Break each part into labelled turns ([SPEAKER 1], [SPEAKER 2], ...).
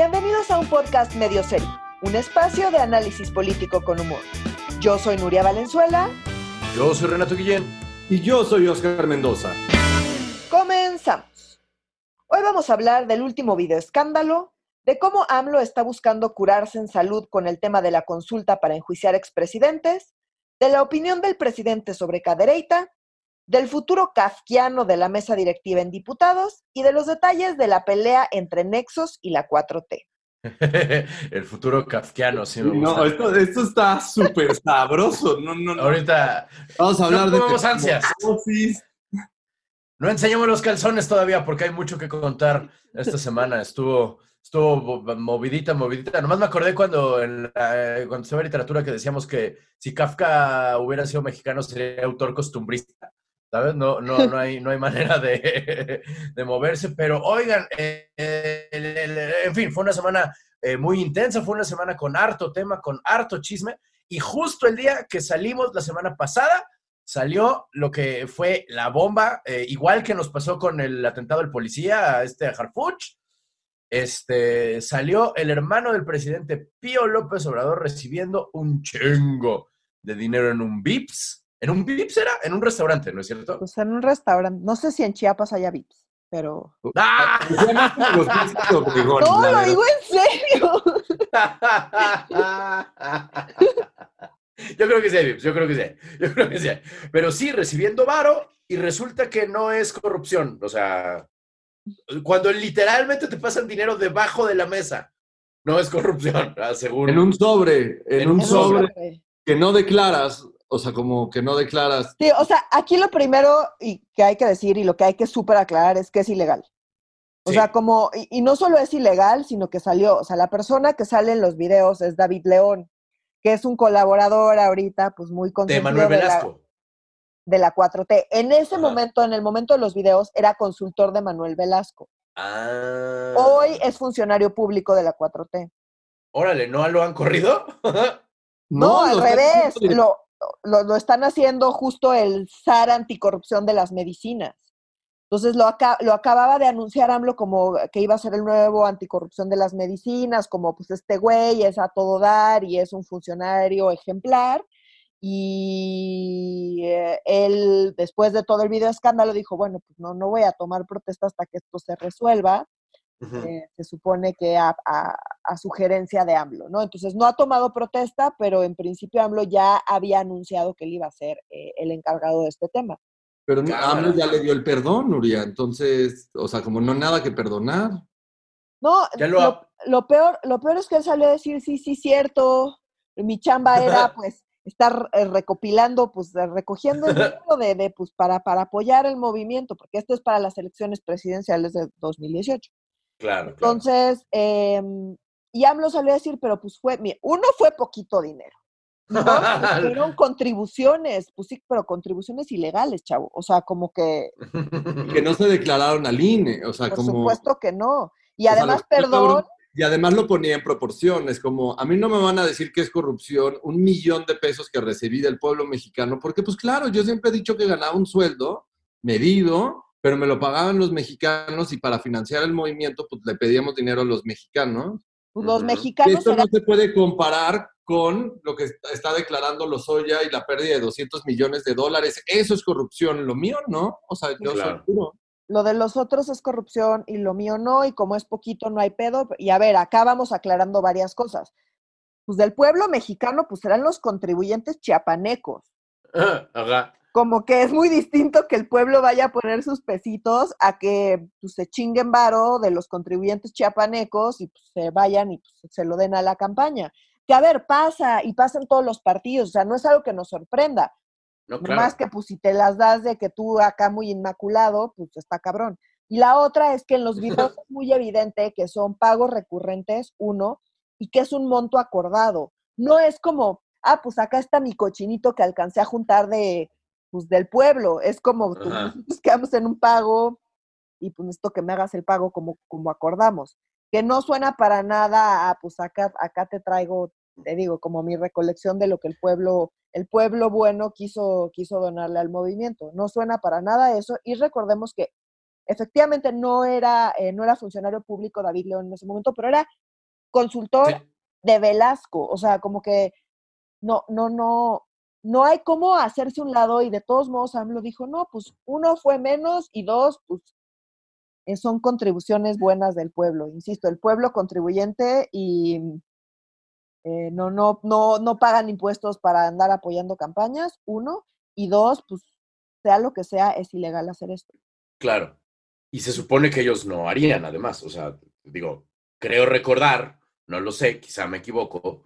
[SPEAKER 1] Bienvenidos a un podcast medio serio, un espacio de análisis político con humor. Yo soy Nuria Valenzuela.
[SPEAKER 2] Yo soy Renato Guillén.
[SPEAKER 3] Y yo soy Oscar Mendoza.
[SPEAKER 1] Comenzamos. Hoy vamos a hablar del último video escándalo, de cómo AMLO está buscando curarse en salud con el tema de la consulta para enjuiciar expresidentes, de la opinión del presidente sobre Cadereyta, del futuro kafkiano de la mesa directiva en diputados y de los detalles de la pelea entre Nexos y la 4T.
[SPEAKER 2] el futuro kafkiano, sí me
[SPEAKER 3] No, esto, esto está súper sabroso. No, no, no.
[SPEAKER 2] Ahorita
[SPEAKER 3] Vamos a hablar
[SPEAKER 2] no
[SPEAKER 3] de...
[SPEAKER 2] ansias. No enseñamos los calzones todavía porque hay mucho que contar esta semana. Estuvo, estuvo movidita, movidita. Nomás me acordé cuando, en la- cuando estaba en literatura que decíamos que si Kafka hubiera sido mexicano sería autor costumbrista. ¿Sabes? No, no, no, hay, no hay manera de, de moverse. Pero oigan, eh, en fin, fue una semana eh, muy intensa, fue una semana con harto tema, con harto chisme. Y justo el día que salimos la semana pasada, salió lo que fue la bomba, eh, igual que nos pasó con el atentado del policía, este Harfuch. Este, salió el hermano del presidente Pío López Obrador recibiendo un chingo de dinero en un VIPS. ¿En un VIPS era? En un restaurante, ¿no es cierto?
[SPEAKER 1] Pues en un restaurante, no sé si en Chiapas haya VIPs, pero...
[SPEAKER 2] ¡Ah!
[SPEAKER 3] Como los Obregón,
[SPEAKER 1] No, lo digo en serio.
[SPEAKER 2] Yo creo que sí, Vips, yo creo que sí, yo creo que sí. Pero sí, recibiendo varo y resulta que no es corrupción. O sea, cuando literalmente te pasan dinero debajo de la mesa, no es corrupción, según...
[SPEAKER 3] En un sobre, en,
[SPEAKER 2] En
[SPEAKER 3] un
[SPEAKER 2] un
[SPEAKER 3] sobre
[SPEAKER 1] sobre.
[SPEAKER 3] que no declaras, o sea, como que no declaras.
[SPEAKER 1] Sí, o sea, aquí lo primero y que hay que decir y lo que hay que súper aclarar es que es ilegal. O
[SPEAKER 2] Sí.
[SPEAKER 1] sea, como, y, y no solo es ilegal, sino que salió, o sea, la persona que sale en los videos es David León, que es un colaborador ahorita, pues muy
[SPEAKER 2] de
[SPEAKER 1] consentido
[SPEAKER 2] Manuel
[SPEAKER 1] de la,
[SPEAKER 2] Velasco.
[SPEAKER 1] de la 4T. En ese
[SPEAKER 2] Ajá.
[SPEAKER 1] momento, en el momento de los videos, era consultor de Manuel Velasco.
[SPEAKER 2] Ah.
[SPEAKER 1] Hoy es funcionario público de la 4T.
[SPEAKER 2] Órale, ¿no lo han corrido?
[SPEAKER 1] No, al
[SPEAKER 3] lo están
[SPEAKER 1] revés, lo, lo, lo están haciendo justo el SAR anticorrupción de las medicinas. Entonces lo, aca- lo acababa de anunciar AMLO como que iba a ser el nuevo anticorrupción de las medicinas, como pues este güey es a todo dar y es un funcionario ejemplar. Y eh, él, después de todo el video escándalo, dijo, bueno, pues no, no voy a tomar protesta hasta que esto se resuelva eh, se supone que a, a- a sugerencia de AMLO, ¿no? Entonces no ha tomado protesta, pero en principio AMLO ya había anunciado que él iba a ser eh, el encargado de este tema.
[SPEAKER 3] Pero. AMLO ya le dio el perdón, Nuria. Entonces, o sea, como no nada que perdonar.
[SPEAKER 1] No,
[SPEAKER 2] Ya lo
[SPEAKER 1] lo,
[SPEAKER 2] ha-
[SPEAKER 1] lo peor, lo peor es que él salió a decir, sí, sí, cierto, mi chamba era pues estar eh, recopilando, pues eh, recogiendo el dinero de, de, pues para, para apoyar el movimiento, porque esto es para las elecciones presidenciales de 2018.
[SPEAKER 2] Claro, claro.
[SPEAKER 1] Entonces, em, y AMLO salió a decir, pero pues fue, mira, uno fue poquito dinero. fueron contribuciones, pues sí, pero contribuciones ilegales, chavo. O sea, como que,
[SPEAKER 3] Que no se declararon al INE. O sea,
[SPEAKER 1] por
[SPEAKER 3] como.
[SPEAKER 1] supuesto que no. Y
[SPEAKER 3] sea,
[SPEAKER 1] además, perdón,
[SPEAKER 3] Y además lo ponía en proporciones, como a mí no me van a decir que es corrupción un millón de pesos que recibí del pueblo mexicano, porque pues claro, yo siempre he dicho que ganaba un sueldo medido, pero me lo pagaban los mexicanos y para financiar el movimiento pues le pedíamos dinero a los mexicanos.
[SPEAKER 1] pues, los mexicanos
[SPEAKER 3] Esto
[SPEAKER 1] eran-
[SPEAKER 3] no se puede comparar con lo que está- está declarando Lozoya y la pérdida de 200 millones de dólares. Eso es corrupción, lo mío no. O sea, yo
[SPEAKER 2] Claro.
[SPEAKER 3] soy puro.
[SPEAKER 1] lo de los otros es corrupción y lo mío no, y como es poquito no hay pedo. Y a ver, acá vamos aclarando varias cosas. Pues del pueblo mexicano, pues serán los contribuyentes chiapanecos.
[SPEAKER 2] Ajá.
[SPEAKER 1] Como que es muy distinto que el pueblo vaya a poner sus pesitos a que pues, se chinguen varo de los contribuyentes chiapanecos y pues, se vayan y pues, se lo den a la campaña. Que a ver, pasa y pasa en todos los partidos, o sea, no es algo que nos sorprenda.
[SPEAKER 2] No,
[SPEAKER 1] Más
[SPEAKER 2] claro.
[SPEAKER 1] que pues si te las das de que tú acá muy inmaculado, pues está cabrón. Y la otra es que en los videos es muy evidente que son pagos recurrentes, uno, y que es un monto acordado. No es como, ah, pues acá está mi cochinito que alcancé a juntar de, pues del pueblo. Es como, pues, nosotros quedamos en un pago y pues necesito que me hagas el pago como, como acordamos. Que no suena para nada a, pues acá, acá te traigo, te digo, como mi recolección de lo que el pueblo, el pueblo bueno quiso, quiso donarle al movimiento. No suena para nada eso. Y recordemos que efectivamente no era, eh, no era funcionario público David León en ese momento, pero era consultor
[SPEAKER 2] Sí.
[SPEAKER 1] de Velasco, o sea, como que no, no, no, no hay cómo hacerse un lado y de todos modos AMLO dijo, no, pues uno fue menos y dos, pues eh, son contribuciones buenas del pueblo, insisto, el pueblo contribuyente y eh, no, no, no, no pagan impuestos para andar apoyando campañas, uno, y dos, pues sea lo que sea, es ilegal hacer esto.
[SPEAKER 2] Claro. Y se supone que ellos no harían, además. O sea, digo, creo recordar, no lo sé, quizá me equivoco,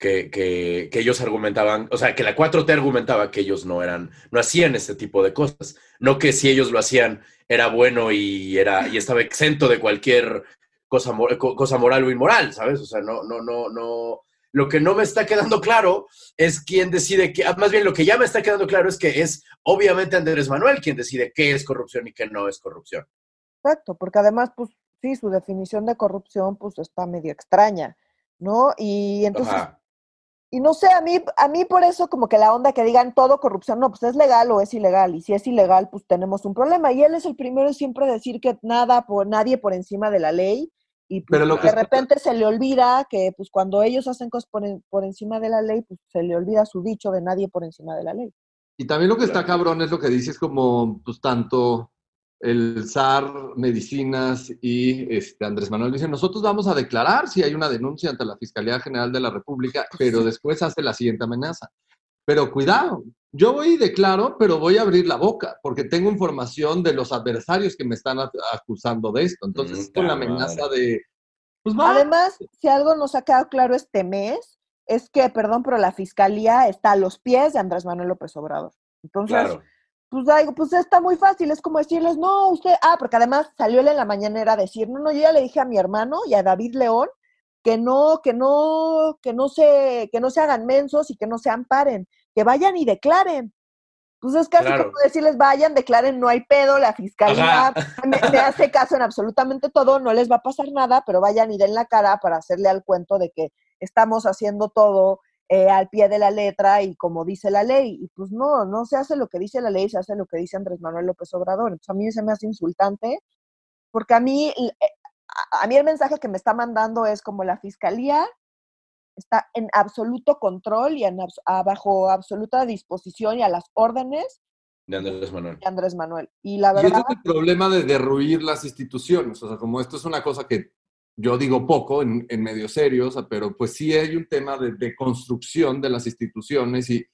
[SPEAKER 2] que, que, que ellos argumentaban, o sea, que la 4T argumentaba que ellos no eran, no hacían ese tipo de cosas. No que si ellos lo hacían era bueno y, era, y estaba exento de cualquier cosa, cosa moral o inmoral, ¿sabes? O sea, no, no, no, no. Lo que no me está quedando claro es quién decide que, ah, más bien lo que ya me está quedando claro es que es obviamente Andrés Manuel quien decide qué es corrupción y qué no es corrupción.
[SPEAKER 1] Exacto, porque además, pues sí, su definición de corrupción, pues está medio extraña, ¿no? Y entonces,
[SPEAKER 2] Ajá.
[SPEAKER 1] Y no sé, a mí, a mí por eso como que la onda que digan todo corrupción, no, pues es legal o es ilegal, y si es ilegal, pues tenemos un problema. Y él es el primero en siempre decir que nada, por nadie por encima de la ley, y pues,
[SPEAKER 3] Pero lo
[SPEAKER 1] de
[SPEAKER 3] que
[SPEAKER 1] repente se le olvida que pues cuando ellos hacen cosas por, en- por encima de la ley, pues se le olvida su dicho de nadie por encima de la ley.
[SPEAKER 3] Y también lo que está cabrón es lo que dices como, pues tanto el SAR, Medicinas y este, Andrés Manuel dicen, nosotros vamos a declarar si hay una denuncia ante la Fiscalía General de la República, pero después hace la siguiente amenaza. Pero cuidado, yo voy y declaro, pero voy a abrir la boca, porque tengo información de los adversarios que me están acusando de esto. Entonces,
[SPEAKER 2] Mm,
[SPEAKER 3] con la amenaza de, pues
[SPEAKER 1] Además, si algo nos ha quedado claro este mes, es que, perdón, pero la fiscalía está a los pies de Andrés Manuel López Obrador. Entonces,
[SPEAKER 2] Claro.
[SPEAKER 1] Pues, digo, pues está muy fácil, es como decirles, no, usted, ah, porque además salió él en la mañanera a decir, no, no, yo ya le dije a mi hermano y a David León que no, que no, que no se, que no se hagan mensos y que no se amparen, que vayan y declaren. Pues es casi
[SPEAKER 2] Claro.
[SPEAKER 1] como decirles, vayan, declaren, no hay pedo, la fiscalía me hace caso en absolutamente todo, no les va a pasar nada, pero vayan y den la cara para hacerle al cuento de que estamos haciendo todo eh, al pie de la letra y como dice la ley. Y pues no, no se hace lo que dice la ley, se hace lo que dice Andrés Manuel López Obrador. Entonces a mí se me hace insultante, porque a mí, eh, a, mí el mensaje que me está mandando es como la fiscalía está en absoluto control y en, a- bajo absoluta disposición y a las órdenes
[SPEAKER 2] De Andrés Manuel.
[SPEAKER 1] de Andrés Manuel. Y la
[SPEAKER 3] Y
[SPEAKER 1] verdad,
[SPEAKER 3] es el problema de derruir las instituciones. O sea, como esto es una cosa que yo digo poco en, en medios serios, pero pues sí hay un tema de, de construcción de las instituciones y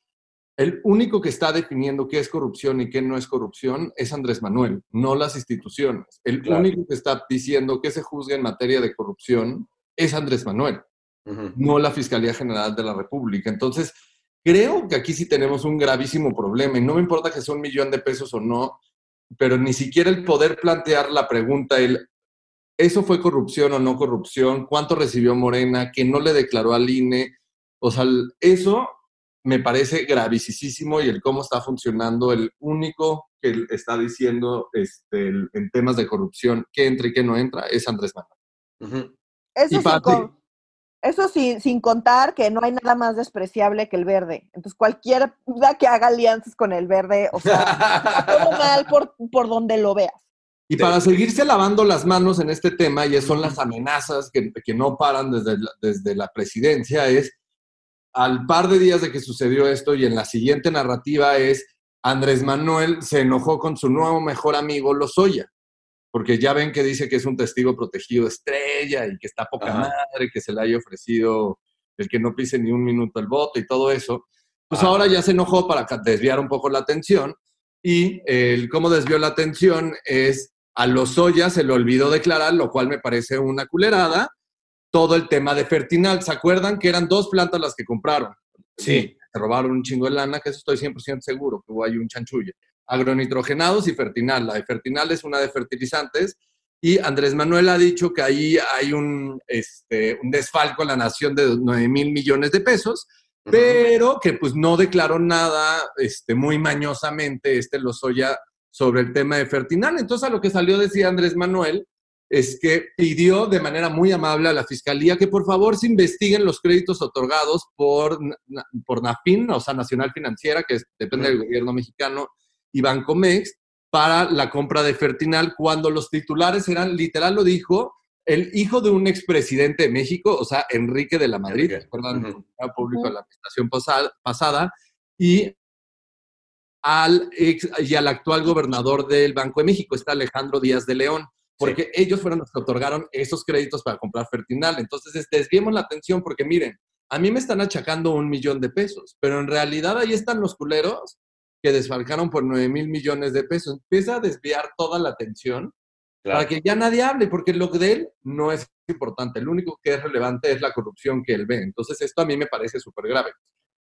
[SPEAKER 3] el único que está definiendo qué es corrupción y qué no es corrupción es Andrés Manuel, no las instituciones. El
[SPEAKER 2] Claro.
[SPEAKER 3] único que está diciendo qué se juzga en materia de corrupción es Andrés Manuel no la Fiscalía General de la República. Entonces, creo que aquí sí tenemos un gravísimo problema y no me importa que sea un millón de pesos o no, pero ni siquiera el poder plantear la pregunta, el, ¿eso fue corrupción o no corrupción? ¿Cuánto recibió Morena? ¿Que no le declaró al INE? O sea, eso me parece gravísimo y el cómo está funcionando, el único que está diciendo este, el- en temas de corrupción qué entra y qué no entra es Andrés Manuel.
[SPEAKER 1] Eso sin, con- eso sin, sin contar que no hay nada más despreciable que el verde. Entonces, cualquiera que haga alianzas con el verde, o sea, todo mal por, por donde lo veas.
[SPEAKER 3] Y para seguirse lavando las manos en este tema, y son las amenazas que, que no paran desde la, desde la presidencia, es al par de días de que sucedió esto y en la siguiente narrativa es Andrés Manuel se enojó con su nuevo mejor amigo Lozoya, porque ya ven que dice que es un testigo protegido estrella y que está poca
[SPEAKER 2] Ajá.
[SPEAKER 3] madre, que se le haya ofrecido el que no pise ni un minuto el voto y todo eso. Pues
[SPEAKER 2] Ah.
[SPEAKER 3] ahora ya se enojó para desviar un poco la atención y el cómo desvió la atención es a Lozoya se le olvidó declarar, lo cual me parece una culerada, todo el tema de Fertinal. ¿Se acuerdan que eran dos plantas las que compraron?
[SPEAKER 2] Sí.
[SPEAKER 3] Se robaron un chingo de lana, que eso estoy 100% seguro, que hubo ahí un chanchulle. Agronitrogenados y Fertinal. La de Fertinal es una de fertilizantes y Andrés Manuel ha dicho que ahí hay un, este, un desfalco en la nación de 9 mil millones de pesos, pero que pues no declaró nada este, muy mañosamente este Lozoya sobre el tema de Fertinal. Entonces a lo que salió decía Andrés Manuel es que pidió de manera muy amable a la Fiscalía que por favor se investiguen los créditos otorgados por, por NAFIN, o sea, Nacional Financiera, que es- depende del gobierno mexicano, y Bancomex, para la compra de Fertinal, cuando los titulares eran, literal lo dijo, el hijo de un expresidente de México, o sea, Enrique de la Madrid,
[SPEAKER 2] Enrique.
[SPEAKER 3] perdón,
[SPEAKER 2] Ujú.
[SPEAKER 3] público de la administración pasada, pasada, y al ex- y al actual gobernador del Banco de México, está Alejandro Díaz de León, porque ellos fueron los que otorgaron esos créditos para comprar Fertinal. Entonces, es- desviemos la atención porque miren, a mí me están achacando un millón de pesos, pero en realidad ahí están los culeros que desfalcaron por 9 mil millones de pesos. Empieza a desviar toda la atención
[SPEAKER 2] Claro.
[SPEAKER 3] para que ya nadie hable, porque lo de él no es importante. Lo único que es relevante es la corrupción que él ve. Entonces, esto a mí me parece súper grave.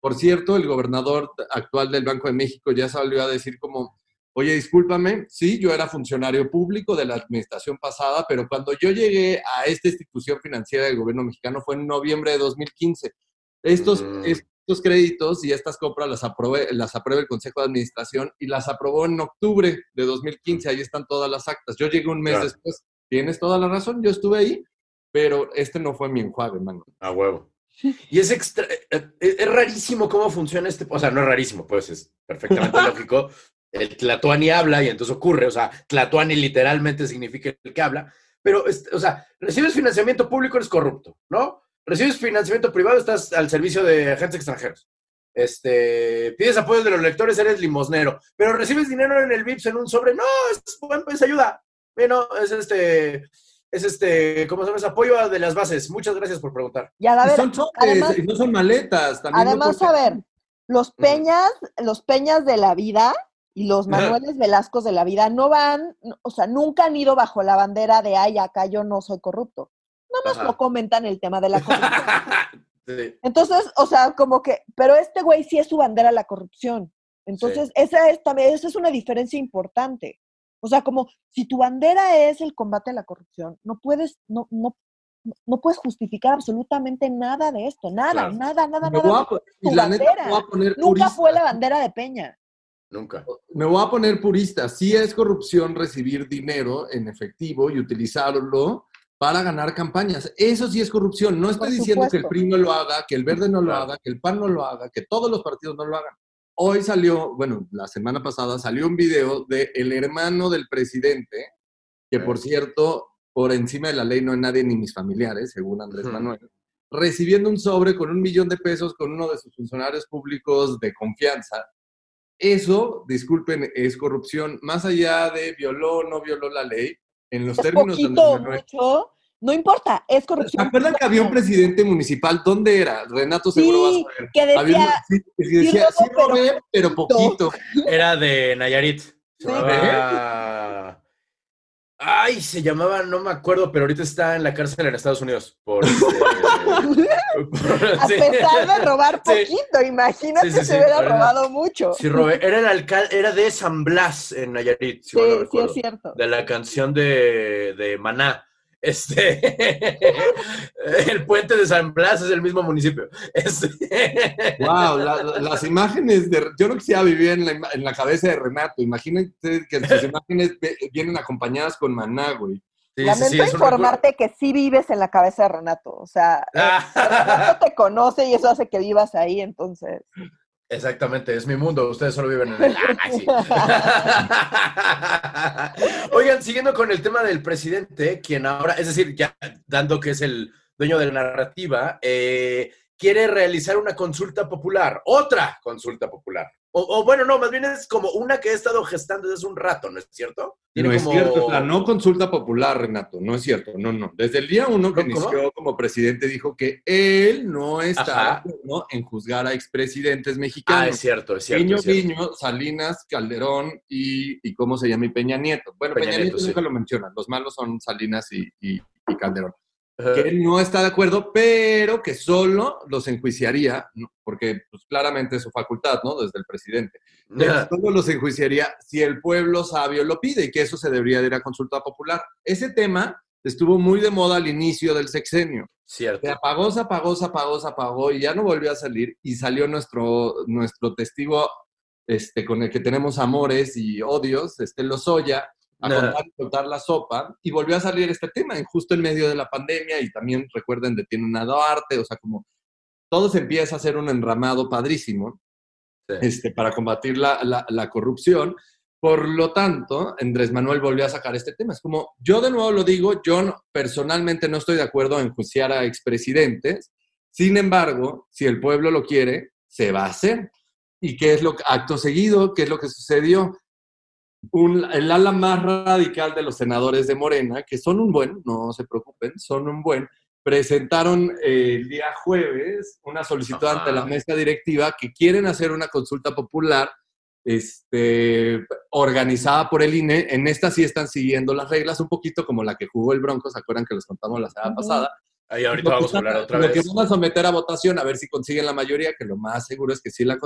[SPEAKER 3] Por cierto, el gobernador actual del Banco de México ya salió a decir como, oye, discúlpame, sí, yo era funcionario público de la administración pasada, pero cuando yo llegué a esta institución financiera del gobierno mexicano fue en noviembre de 2015. Estos, estos créditos y estas compras las, aprobé, las aprueba el Consejo de Administración y las aprobó en octubre de 2015. Ahí están todas las actas. Yo llegué un mes
[SPEAKER 2] Claro.
[SPEAKER 3] después. Tienes toda la razón, yo estuve ahí, pero este no fue mi enjuague, mano.
[SPEAKER 2] A huevo. Y es extra, eh, eh, es rarísimo cómo funciona este, o sea, no es rarísimo, pues es perfectamente lógico. El Tlatuani habla y entonces ocurre, o sea, Tlatuani literalmente significa el que habla, pero, este, o sea, recibes financiamiento público, eres corrupto, ¿no? Recibes financiamiento privado, estás al servicio de agentes extranjeros. Este, pides apoyo de los lectores, eres limosnero, pero recibes dinero en el VIPS en un sobre, no, es, bueno, es ayuda. Bueno, es este, es este, ¿cómo se llama? Es apoyo de las bases. Muchas gracias por preguntar.
[SPEAKER 1] Y a
[SPEAKER 3] Y
[SPEAKER 1] ver,
[SPEAKER 3] son sobres,
[SPEAKER 1] además-
[SPEAKER 3] y no son maletas. También no
[SPEAKER 1] además,
[SPEAKER 3] porque-
[SPEAKER 1] a ver, los peñas, los peñas de la vida y los. Manueles Velascos de la vida no van, no- o sea, nunca han ido bajo la bandera de, ay, acá yo no soy corrupto. Nada más
[SPEAKER 2] Ajá.
[SPEAKER 1] no comentan el tema de la corrupción.
[SPEAKER 2] Sí.
[SPEAKER 1] Entonces, o sea, como que, pero este güey sí es su bandera la corrupción. Entonces, esa es también, esa es una diferencia importante. O sea, como si tu bandera es el combate a la corrupción, no puedes, no, no, no puedes justificar absolutamente nada de esto, nada,
[SPEAKER 2] Claro.
[SPEAKER 1] nada, nada,
[SPEAKER 3] Me
[SPEAKER 1] nada.
[SPEAKER 3] voy a,
[SPEAKER 1] tu
[SPEAKER 3] la neta
[SPEAKER 1] bandera.
[SPEAKER 3] me voy a poner
[SPEAKER 1] Nunca
[SPEAKER 3] purista.
[SPEAKER 1] fue la bandera de Peña.
[SPEAKER 2] Nunca.
[SPEAKER 3] Me voy a poner purista. Sí es corrupción recibir dinero en efectivo y utilizarlo para ganar campañas. Eso sí es corrupción. No estoy diciendo que el. PRI no lo haga, que el Verde no lo haga, que el PAN no lo haga, que todos los partidos no lo hagan. Hoy salió, bueno, la semana pasada salió un video de el hermano del presidente, que por cierto, por encima de la ley no es nadie ni mis familiares, según Andrés. Manuel, recibiendo un sobre con un millón de pesos con uno de sus funcionarios públicos de confianza. Eso, disculpen, es corrupción. Más allá de violó o no violó la ley, en los
[SPEAKER 1] Es
[SPEAKER 3] términos de
[SPEAKER 1] poquito
[SPEAKER 3] Andrés
[SPEAKER 1] o
[SPEAKER 3] Manuel.
[SPEAKER 1] mucho, no importa, es
[SPEAKER 3] ¿Se
[SPEAKER 1] corrupción.
[SPEAKER 3] acuerdan que había un presidente municipal? ¿Dónde era? Renato seguro a
[SPEAKER 1] Sí,
[SPEAKER 3] saber.
[SPEAKER 1] que
[SPEAKER 3] Había un-
[SPEAKER 1] decía,
[SPEAKER 3] sí, que decía,
[SPEAKER 1] sí
[SPEAKER 3] sí robé, pero poquito.
[SPEAKER 2] Era de Nayarit. Se
[SPEAKER 1] Sí.
[SPEAKER 2] llamaba... Ay, se llamaba, no me acuerdo, pero ahorita está en la cárcel en Estados Unidos. Por, este, por-
[SPEAKER 1] a
[SPEAKER 2] sí.
[SPEAKER 1] pesar de robar
[SPEAKER 2] Sí.
[SPEAKER 1] poquito, imagínate
[SPEAKER 2] Sí, sí,
[SPEAKER 1] si
[SPEAKER 2] sí,
[SPEAKER 1] hubiera robado mucho.
[SPEAKER 2] Sí, robé. Era el alcalde, era de San Blas en Nayarit, si
[SPEAKER 1] Sí, sí es cierto.
[SPEAKER 2] de la canción de, de Maná. Este, el puente de San Blas es el mismo municipio. Este,
[SPEAKER 3] Wow, la- la- las imágenes de. Yo no quisiera vivir en la, en la cabeza de Renato. Imagínate que sus imágenes vienen acompañadas con maná, güey.
[SPEAKER 2] sí,
[SPEAKER 1] Lamento
[SPEAKER 2] sí,
[SPEAKER 1] informarte que sí vives en la cabeza de Renato. O sea. Renato te conoce y eso hace que vivas ahí, entonces.
[SPEAKER 2] Exactamente, es mi mundo. Ustedes solo viven en. Ah, sí. Oigan, siguiendo con el tema del presidente, quien ahora, es decir, ya dando que es el dueño de la narrativa, eh, quiere realizar una consulta popular, otra consulta popular. O, o bueno, no, más bien es como una que he estado gestando desde hace un rato, ¿no es cierto?
[SPEAKER 3] No es cierto, es la no consulta popular, Renato, no es cierto, no, no. Desde el día uno que
[SPEAKER 2] ¿Cómo?
[SPEAKER 3] inició como presidente dijo que él no está acuerdo en juzgar a expresidentes
[SPEAKER 2] Ah,
[SPEAKER 3] mexicanos.
[SPEAKER 2] es cierto, es cierto. Es cierto.
[SPEAKER 3] Guiño, Salinas, Calderón y, y ¿cómo se llama? Y Peña Nieto. Bueno,
[SPEAKER 2] Peña
[SPEAKER 3] Peña,
[SPEAKER 2] Nieto,
[SPEAKER 3] Nieto,
[SPEAKER 2] sí.
[SPEAKER 3] nunca lo mencionan. Los malos son Salinas y, y- y Calderón.
[SPEAKER 2] Ajá.
[SPEAKER 3] Que él no está de acuerdo, pero que solo los enjuiciaría, porque pues, claramente es su facultad, ¿no? Desde el presidente.
[SPEAKER 2] Ajá.
[SPEAKER 3] solo los enjuiciaría si el pueblo sabio lo pide y que eso se debería de ir a consulta popular. Ese tema estuvo muy de moda al inicio del sexenio.
[SPEAKER 2] Cierto.
[SPEAKER 3] Se apagó, se apagó, se apagó, se apagó y ya no volvió a salir y salió nuestro, nuestro testigo este, con el que tenemos amores y odios, este Lozoya, a
[SPEAKER 2] Ajá.
[SPEAKER 3] contar, contar la sopa y volvió a salir este tema en justo en medio de la pandemia y también recuerden detienen a Duarte, o sea, como todo se empieza a hacer un enramado padrísimo
[SPEAKER 2] Sí.
[SPEAKER 3] este, para combatir la, la- la corrupción, Por lo tanto, Andrés Manuel volvió a sacar este tema. Es como, yo de nuevo lo digo, yo personalmente no estoy de acuerdo en juiciar a expresidentes. Sin embargo, si el pueblo lo quiere, se va a hacer. ¿Y qué es lo que, acto seguido, qué es lo que sucedió? El ala más radical de los senadores de Morena, que son un buen, no se preocupen, son un buen, presentaron eh, el día jueves una solicitud ante la mesa directiva que quieren hacer una consulta popular este, organizada por el INE. En esta sí están siguiendo las reglas, un poquito como la que jugó el Bronco, ¿se acuerdan que les contamos la semana pasada?
[SPEAKER 2] Ahí ahorita vamos a hablar otra vez.
[SPEAKER 3] Lo que van a someter a votación, a ver si consiguen la mayoría, que lo más seguro es que sí la,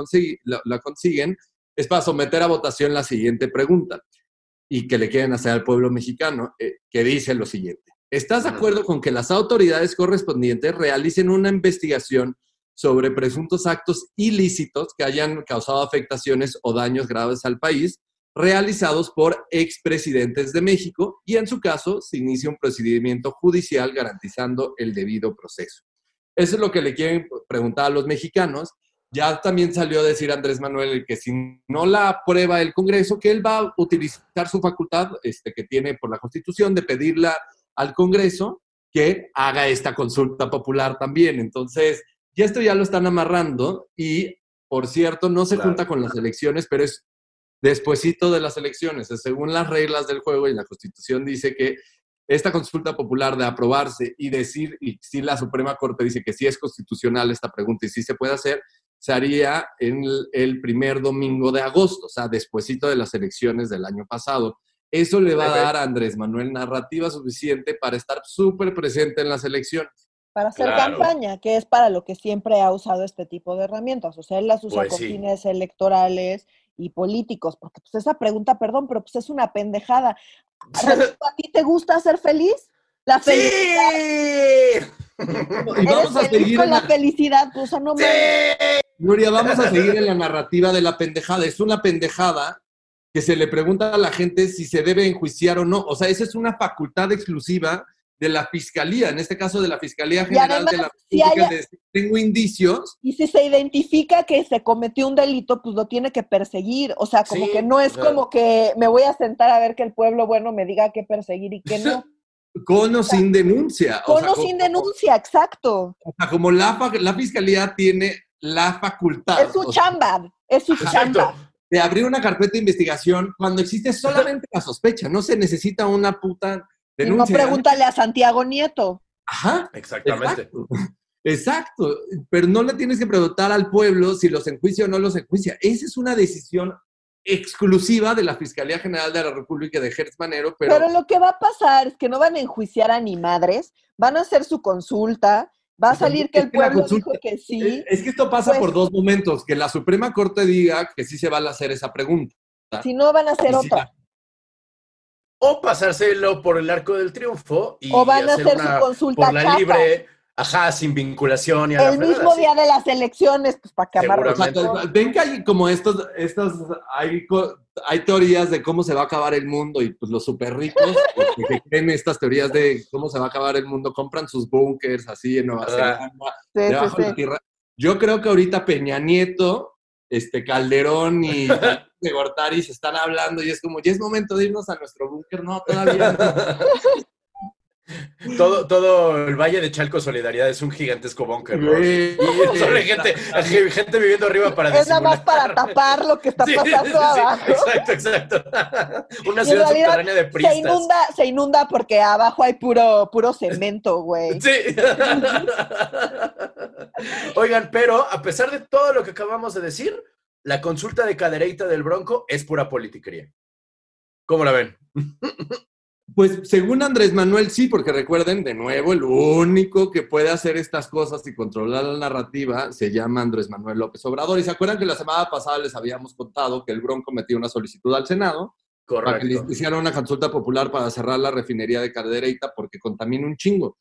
[SPEAKER 3] la consiguen, es para someter a votación la siguiente pregunta y que le quieren hacer al pueblo mexicano, eh, que dice lo siguiente. ¿Estás de acuerdo con que las autoridades correspondientes realicen una investigación sobre presuntos actos ilícitos que hayan causado afectaciones o daños graves al país realizados por expresidentes de México y en su caso se inicia un procedimiento judicial garantizando el debido proceso? Eso es lo que le quieren preguntar a los mexicanos ya también salió a decir Andrés Manuel que si no la aprueba el Congreso, que él va a utilizar su facultad este, que tiene por la Constitución de pedirla al Congreso que haga esta consulta popular también. Entonces, ya esto ya lo están amarrando y, por cierto, no se junta con las elecciones, pero es despuesito de las elecciones. Según las reglas del juego y la Constitución dice que esta consulta popular de aprobarse y decir, y si la Suprema Corte dice que sí es constitucional esta pregunta y sí se puede hacer, se haría en el, primer domingo de agosto, o sea, despuesito de las elecciones del año pasado. Eso le va a dar a Andrés Manuel narrativa suficiente para estar súper presente en las elecciones.
[SPEAKER 1] Para hacer campaña, que es para lo que siempre ha usado este tipo de herramientas. O sea, él las usa pues con fines electorales y políticos, porque pues esa pregunta, perdón, pero pues es una pendejada. ¿A ti te gusta ser feliz? La felicidad.
[SPEAKER 3] Y vamos a seguir
[SPEAKER 1] con la, felicidad, pues no me...
[SPEAKER 3] Nuria, vamos a seguir en la narrativa de la pendejada. Es una pendejada que se le pregunta a la gente si se debe enjuiciar o no. O sea, esa es una facultad exclusiva de la Fiscalía, en este caso de la Fiscalía General de la República, tengo indicios.
[SPEAKER 1] Y si se identifica que se cometió un delito, pues lo tiene que perseguir. O sea, como que no es como que me voy a sentar a ver que el pueblo bueno me diga qué perseguir y qué no.
[SPEAKER 3] Con o sin denuncia.
[SPEAKER 1] Con o, sin denuncia, exacto.
[SPEAKER 3] O sea, como la, la Fiscalía tiene la facultad.
[SPEAKER 1] Es su chamba, es su chamba.
[SPEAKER 3] De abrir una carpeta de investigación cuando existe solamente la sospecha, no se necesita una puta denuncia.
[SPEAKER 1] no pregúntale a Santiago Nieto.
[SPEAKER 3] Ajá.
[SPEAKER 2] Exactamente.
[SPEAKER 3] Exacto. Pero no le tienes que preguntar al pueblo si los enjuicia o no los enjuicia. Esa es una decisión exclusiva de la Fiscalía General de la República de Gertz Manero, pero...
[SPEAKER 1] Pero lo que va a pasar es que no van a enjuiciar a ni madres, van a hacer su consulta, Va a salir que el pueblo dijo que sí.
[SPEAKER 3] Es que esto pasa por pues dos momentos, que la Suprema Corte diga que sí se va a hacer esa pregunta.
[SPEAKER 1] Si no, van a hacer otra.
[SPEAKER 2] O pasárselo por el arco del triunfo y
[SPEAKER 1] o van a hacer, su consulta
[SPEAKER 2] por la libre, ajá, sin vinculación y a
[SPEAKER 1] El mismo día de las elecciones, pues para que
[SPEAKER 3] Ven que hay como estos, estos, hay hay teorías de cómo se va a acabar el mundo y pues los súper ricos que creen estas teorías de cómo se va a acabar el mundo compran sus bunkers así en Nueva Zelanda, debajo de la tierra. Yo creo que ahorita Peña Nieto, este Calderón y de Gortari se están hablando y es como, ya es momento de irnos a nuestro búnker, no, todavía no.
[SPEAKER 2] Todo, todo el Valle de Chalco Solidaridad es un gigantesco búnker. Solo hay gente, gente viviendo arriba para
[SPEAKER 1] Es nada más para tapar lo que está pasando abajo.
[SPEAKER 2] exacto, exacto. Una ciudad subterránea de pristas.
[SPEAKER 1] Se inunda, se inunda porque abajo hay puro, puro cemento, güey.
[SPEAKER 2] Sí. Oigan, pero a pesar de todo lo que acabamos de decir, la consulta de cadereita del Bronco es pura politiquería. ¿Cómo la ven?
[SPEAKER 3] Pues según Andrés Manuel sí, porque recuerden, de nuevo, el único que puede hacer estas cosas y controlar la narrativa se llama Andrés Manuel López Obrador. Y se acuerdan que la semana pasada les habíamos contado que el Bronco metió una solicitud al Senado para que hicieran una consulta popular para cerrar la refinería de Cadereyta porque contamina un chingo.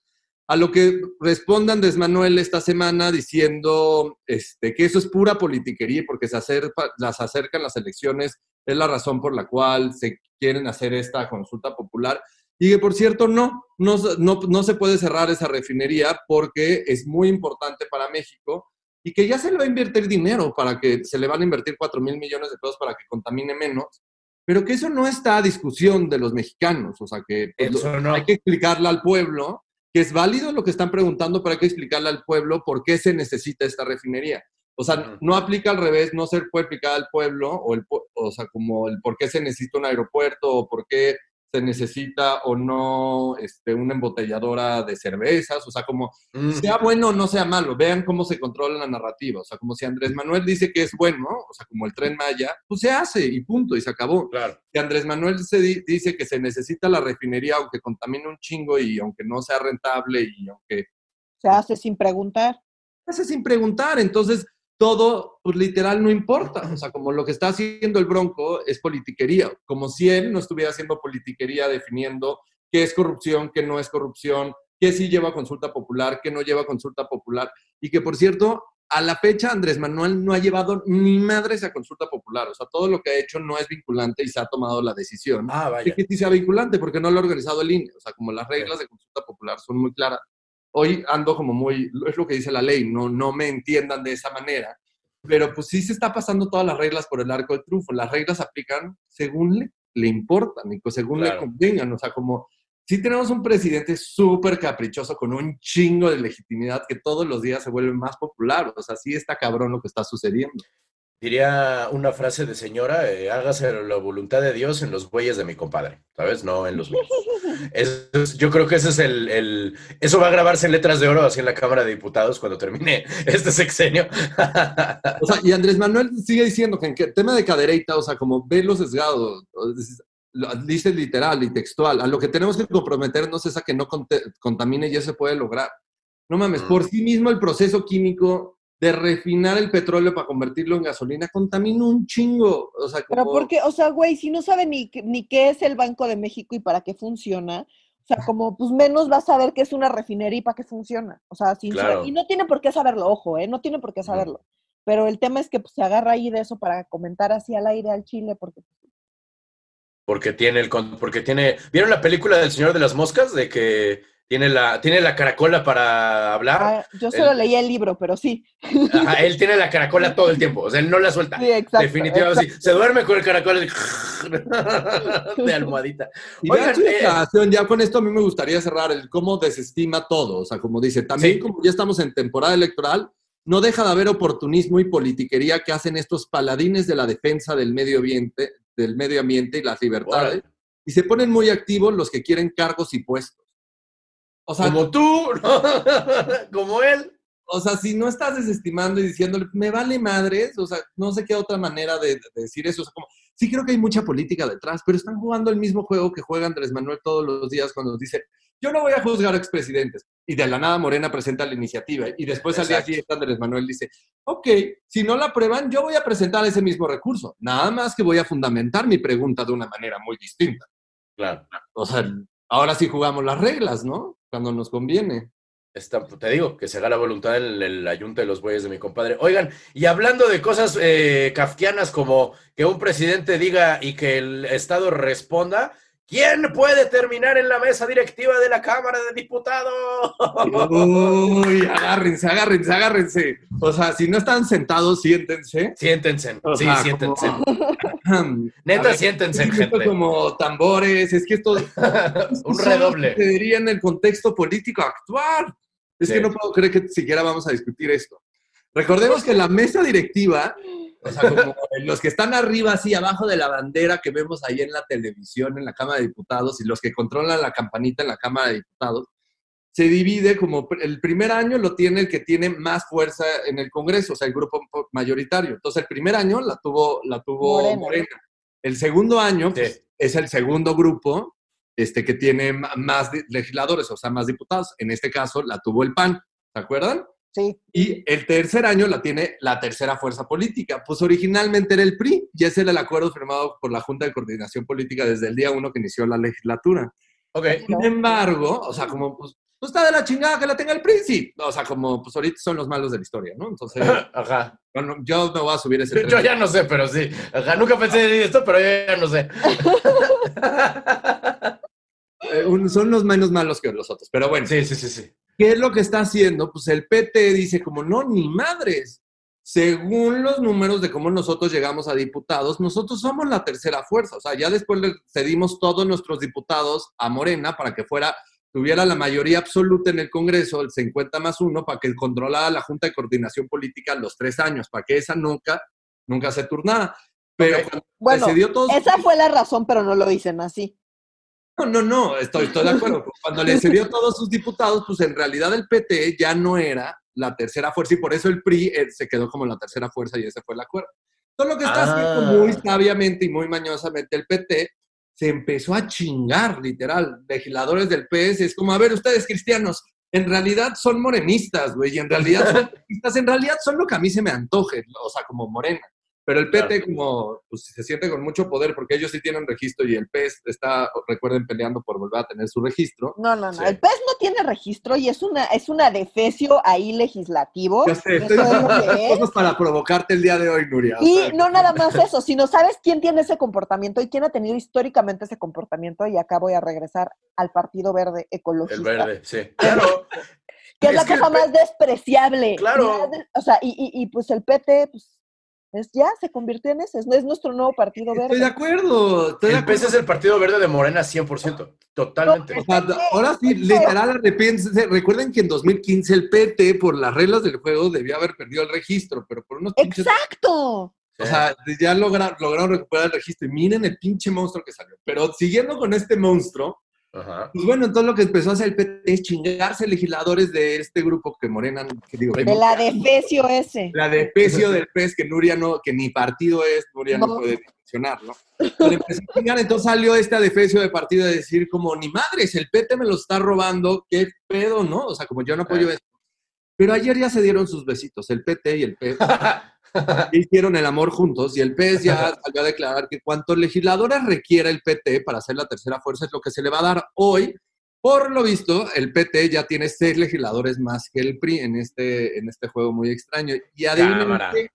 [SPEAKER 3] A lo que responde Andrés Manuel esta semana diciendo este, que eso es pura politiquería porque se acerca, las acercan las elecciones es la razón por la cual se quieren hacer esta consulta popular. Y que, por cierto, no, no, no, se puede cerrar esa refinería porque es muy importante para México y que ya se le va a invertir dinero para que se le van a invertir 4 mil millones de pesos para que contamine menos. pero que eso no está a discusión de los mexicanos, o sea, que pues,
[SPEAKER 2] no.
[SPEAKER 3] hay que explicarle al pueblo que es válido lo que están preguntando, pero hay que explicarle al pueblo por qué se necesita esta refinería. O sea, no aplica al revés, no se puede aplicar al pueblo, o, el, o sea, como el por qué se necesita un aeropuerto, o por qué se necesita o no este, una embotelladora de cervezas, o sea, como
[SPEAKER 2] Mm.
[SPEAKER 3] sea bueno o no sea malo, vean cómo se controla la narrativa, o sea, como si Andrés Manuel dice que es bueno, o sea, como el tren Maya, pues se hace y punto, y se acabó.
[SPEAKER 2] Claro.
[SPEAKER 3] Si Andrés Manuel se di- dice que se necesita la refinería aunque contamine un chingo y aunque no sea rentable y aunque
[SPEAKER 1] Se hace sin preguntar.
[SPEAKER 3] hace sin preguntar, entonces todo, pues literal, no importa. O sea, como lo que está haciendo el Bronco es politiquería, como si él no estuviera haciendo politiquería definiendo qué es corrupción, qué no es corrupción, qué sí lleva consulta popular, qué no lleva consulta popular. Y que, por cierto, a la fecha Andrés Manuel no ha llevado ni madres a consulta popular. O sea, todo lo que ha hecho no es vinculante y se ha tomado la decisión
[SPEAKER 2] Ah, vaya.
[SPEAKER 3] que sí sea vinculante, porque no lo ha organizado el INE. O sea, como las reglas de consulta popular son muy claras. Hoy ando como muy, es lo que dice la ley, no, no me entiendan de esa manera. Pero pues sí se está pasando todas las reglas por el arco del triunfo. Las reglas aplican según le, le importan y pues según
[SPEAKER 2] Claro.
[SPEAKER 3] le convengan. O sea, como sí tenemos un presidente súper caprichoso con un chingo de legitimidad que todos los días se vuelve más popular. O sea, sí está cabrón lo que está sucediendo.
[SPEAKER 2] Diría una frase de señora, eh, hágase la voluntad de Dios en los bueyes de mi compadre, ¿sabes? No en los míos. Es- es- yo creo que ese es el, el- Eso va a grabarse en letras de oro así en la Cámara de Diputados cuando termine este sexenio.
[SPEAKER 3] O sea, y Andrés Manuel sigue diciendo que en el tema de cadereita, o sea, como ve los sesgados, o es- lo- dice literal y textual, a lo que tenemos que comprometernos es a que no contamine y eso se puede lograr. No mames,
[SPEAKER 2] Mm.
[SPEAKER 3] por sí mismo el proceso químico de refinar el petróleo para convertirlo en gasolina contamina un chingo. O sea,
[SPEAKER 1] Pero
[SPEAKER 3] como-
[SPEAKER 1] porque, o sea, güey, si no sabe ni, qué- ni qué es el Banco de México y para qué funciona, o sea, como pues menos va a saber qué es una refinería y para qué funciona. O sea, sin
[SPEAKER 2] Claro.
[SPEAKER 1] saber- y no tiene por qué saberlo, ojo, ¿eh? No tiene por qué saberlo. Pero el tema es que pues, se agarra ahí de eso para comentar así al aire al chile, porque
[SPEAKER 2] Porque tiene el con- porque tiene. ¿Vieron la película del Señor de las Moscas? De que tiene la, tiene la caracola para hablar.
[SPEAKER 1] ah, yo solo
[SPEAKER 2] el-
[SPEAKER 1] leí el libro, pero sí.
[SPEAKER 2] Ajá, él tiene la caracola todo el tiempo. O sea, él no la suelta.
[SPEAKER 1] Sí, exacto.
[SPEAKER 2] Definitivamente. sí. Se duerme con el caracol de, de almohadita.
[SPEAKER 3] Y
[SPEAKER 2] Oigan, eh,
[SPEAKER 3] ya con esto a mí me gustaría cerrar el cómo desestima todo. O sea, como dice, también
[SPEAKER 2] Sí.
[SPEAKER 3] como ya estamos en temporada electoral, no deja de haber oportunismo y politiquería que hacen estos paladines de la defensa del medio ambiente, del medio ambiente y las libertades. Y se ponen muy activos los que quieren cargos y puestos. O sea,
[SPEAKER 2] Como tú, ¿no? como él.
[SPEAKER 3] o sea, si no estás desestimando y diciéndole, me vale madres, o sea, no sé qué otra manera de, de decir eso. O sea, como, sí creo que hay mucha política detrás, pero están jugando el mismo juego que juega Andrés Manuel todos los días cuando nos dice, yo no voy a juzgar a expresidentes. Y de la nada Morena presenta la iniciativa. Y después al día siguiente Andrés Manuel dice, ok, si no la aprueban, yo voy a presentar ese mismo recurso. Nada más que voy a fundamentar mi pregunta de una manera muy distinta.
[SPEAKER 2] Claro.
[SPEAKER 3] O sea, ahora sí jugamos las reglas, ¿no? Cuando nos conviene.
[SPEAKER 2] Esta- te digo, que se haga la voluntad en el ayunta de los bueyes de mi compadre. Oigan, y hablando de cosas eh, kafkianas como que un presidente diga y que el Estado responda, ¿quién puede terminar en la mesa directiva de la Cámara de Diputados?
[SPEAKER 3] Uy, agárrense, agárrense, agárrense. O sea, si no están sentados, siéntense.
[SPEAKER 2] siéntense,
[SPEAKER 3] O
[SPEAKER 2] sí, siéntense.
[SPEAKER 3] como-
[SPEAKER 2] Neta,
[SPEAKER 3] ver,
[SPEAKER 2] siéntense,
[SPEAKER 3] esto
[SPEAKER 2] gente.
[SPEAKER 3] como tambores, es que esto
[SPEAKER 2] un redoble.
[SPEAKER 3] sucedería en el contexto político actual. Es
[SPEAKER 2] Sí.
[SPEAKER 3] que no puedo creer que siquiera vamos a discutir esto. Recordemos que la mesa directiva, o sea, como los que están arriba, así abajo de la bandera que vemos ahí en la televisión, en la Cámara de Diputados, y los que controlan la campanita en la Cámara de Diputados, se divide como el primer año lo tiene el que tiene más fuerza en el Congreso, o sea, el grupo po- mayoritario. Entonces, el primer año la tuvo, la tuvo
[SPEAKER 1] Morena.
[SPEAKER 3] Morena. El segundo año pues, es el segundo grupo este, que tiene más legisladores, o sea, más diputados. En este caso la tuvo el PAN, ¿se acuerdan?
[SPEAKER 1] Sí.
[SPEAKER 3] Y el tercer año la tiene la tercera fuerza política. Pues originalmente era el PRI, y ese era el acuerdo firmado por la Junta de Coordinación Política desde el día uno que inició la legislatura.
[SPEAKER 2] Ok.
[SPEAKER 3] Sin embargo, o sea, como, pues, pues está de la chingada que la tenga el PRI, sí. O sea, como, pues ahorita son los malos de la historia, ¿no? Entonces,
[SPEAKER 2] Ajá.
[SPEAKER 3] bueno, yo me voy a subir ese
[SPEAKER 2] Yo,
[SPEAKER 3] tren.
[SPEAKER 2] yo ya no sé, pero sí. Ajá, nunca pensé en esto, pero yo ya no sé.
[SPEAKER 3] Eh, un- son los menos malos que los otros. Pero bueno,
[SPEAKER 2] Sí, sí, sí, sí.
[SPEAKER 3] ¿Qué es lo que está haciendo? Pues el PT dice como, no, ni madres. según los números de cómo nosotros llegamos a diputados, nosotros somos la tercera fuerza. O sea, ya después le cedimos todos nuestros diputados a Morena para que fuera, tuviera la mayoría absoluta en el Congreso, el 50 más uno, para que controlara la Junta de Coordinación Política los tres años, para que esa nunca, nunca se turnara. Pero
[SPEAKER 2] Ok.
[SPEAKER 3] cuando
[SPEAKER 1] Bueno,
[SPEAKER 3] todos
[SPEAKER 1] esa fue la razón, pero no lo dicen así.
[SPEAKER 3] No, no, no, estoy, estoy de acuerdo. Cuando le cedió todos sus diputados, pues en realidad el PT ya no era la tercera fuerza y por eso el PRI eh, se quedó como la tercera fuerza y ese fue el acuerdo. Todo lo que está haciendo
[SPEAKER 2] Ah.
[SPEAKER 3] muy sabiamente y muy mañosamente el PT se empezó a chingar, literal. Legisladores del PS, es como, a ver, ustedes cristianos, en realidad son morenistas, güey, y en realidad son en realidad son lo que a mí se me antoje, o sea, como morena. Pero el PT como pues, se siente con mucho poder porque ellos sí tienen registro y el PES está, recuerden, peleando por volver a tener su registro.
[SPEAKER 1] No, no, no.
[SPEAKER 2] Sí.
[SPEAKER 1] El PES no tiene registro y es una, es una defecio ahí legislativo.
[SPEAKER 3] Ya sé, estoy
[SPEAKER 1] es
[SPEAKER 3] cosas para provocarte el día de hoy, Nuria. o
[SPEAKER 1] Y
[SPEAKER 3] sea,
[SPEAKER 1] no nada más eso, sino sabes quién tiene ese comportamiento y quién ha tenido históricamente ese comportamiento. Y acá voy a regresar al Partido Verde Ecologista.
[SPEAKER 2] El verde, sí. Claro.
[SPEAKER 1] Que es, la
[SPEAKER 2] Es
[SPEAKER 1] cosa más despreciable.
[SPEAKER 2] Claro.
[SPEAKER 1] O sea, y, y, y, pues el PT, pues, es, ya se convirtió en ese, es, es nuestro nuevo Partido
[SPEAKER 3] Estoy de
[SPEAKER 1] Verde.
[SPEAKER 3] acuerdo. Estoy de
[SPEAKER 2] El PES
[SPEAKER 3] acuerdo.
[SPEAKER 2] es el partido verde de Morena 100%. Totalmente.
[SPEAKER 3] O sea, ahora sí, literal, arrepiéntense. Recuerden que en 2015 el PT, por las reglas del juego, debía haber perdido el registro, pero por unos pinches
[SPEAKER 1] ¡Exacto!
[SPEAKER 3] O sea, ya logra- lograron recuperar el registro. Y miren el pinche monstruo que salió. Pero siguiendo con este monstruo,
[SPEAKER 2] Ajá.
[SPEAKER 3] pues bueno, entonces lo que empezó a hacer el PT es chingarse legisladores de este grupo que Morena, que digo, que
[SPEAKER 1] De
[SPEAKER 3] no-
[SPEAKER 1] la defecio ese.
[SPEAKER 3] la de pecio del pez que Nuria no, que ni partido es, Nuria no,
[SPEAKER 1] No.
[SPEAKER 3] puede empezó a chingar, entonces salió este adefesio de partido de decir como, ni madres, el PT me lo está robando, qué pedo, ¿no? O sea, como yo no apoyo esto. Pero ayer ya se dieron sus besitos, el PT y el PES hicieron el amor juntos y el PES ya salió a declarar que cuantos legisladores requiera el PT para ser la tercera fuerza es lo que se le va a dar hoy. Por lo visto, el PT ya tiene seis legisladores más que el PRI en este, en este juego muy extraño. Y adivinen qué,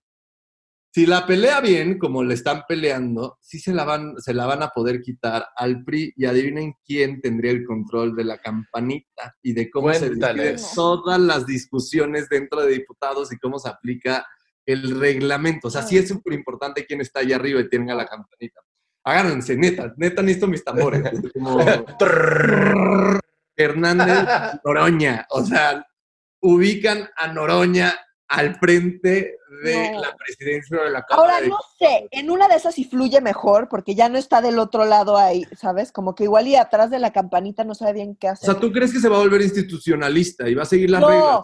[SPEAKER 3] si la pelea bien, como le están peleando, sí se la, van, se la van a poder quitar al PRI y adivinen quién tendría el control de la campanita y de cómo se deciden todas las discusiones dentro de diputados y cómo se aplica el reglamento. O sea, sí es súper importante quién está allá arriba y tenga la campanita. Agárrense, neta, neta, necesito mis tambores. Como. Hernández Noroña. O sea, ubican a Noroña al frente de
[SPEAKER 1] No.
[SPEAKER 3] la presidencia de la Cámara.
[SPEAKER 1] Ahora,
[SPEAKER 3] de
[SPEAKER 1] no sé, en una de esas sí fluye mejor, porque ya no está del otro lado ahí, ¿sabes? Como que igual y atrás de la campanita no sabe bien qué
[SPEAKER 3] O
[SPEAKER 1] hacer.
[SPEAKER 3] sea, ¿tú crees que se va a volver institucionalista y va a seguir las
[SPEAKER 1] No.
[SPEAKER 3] reglas?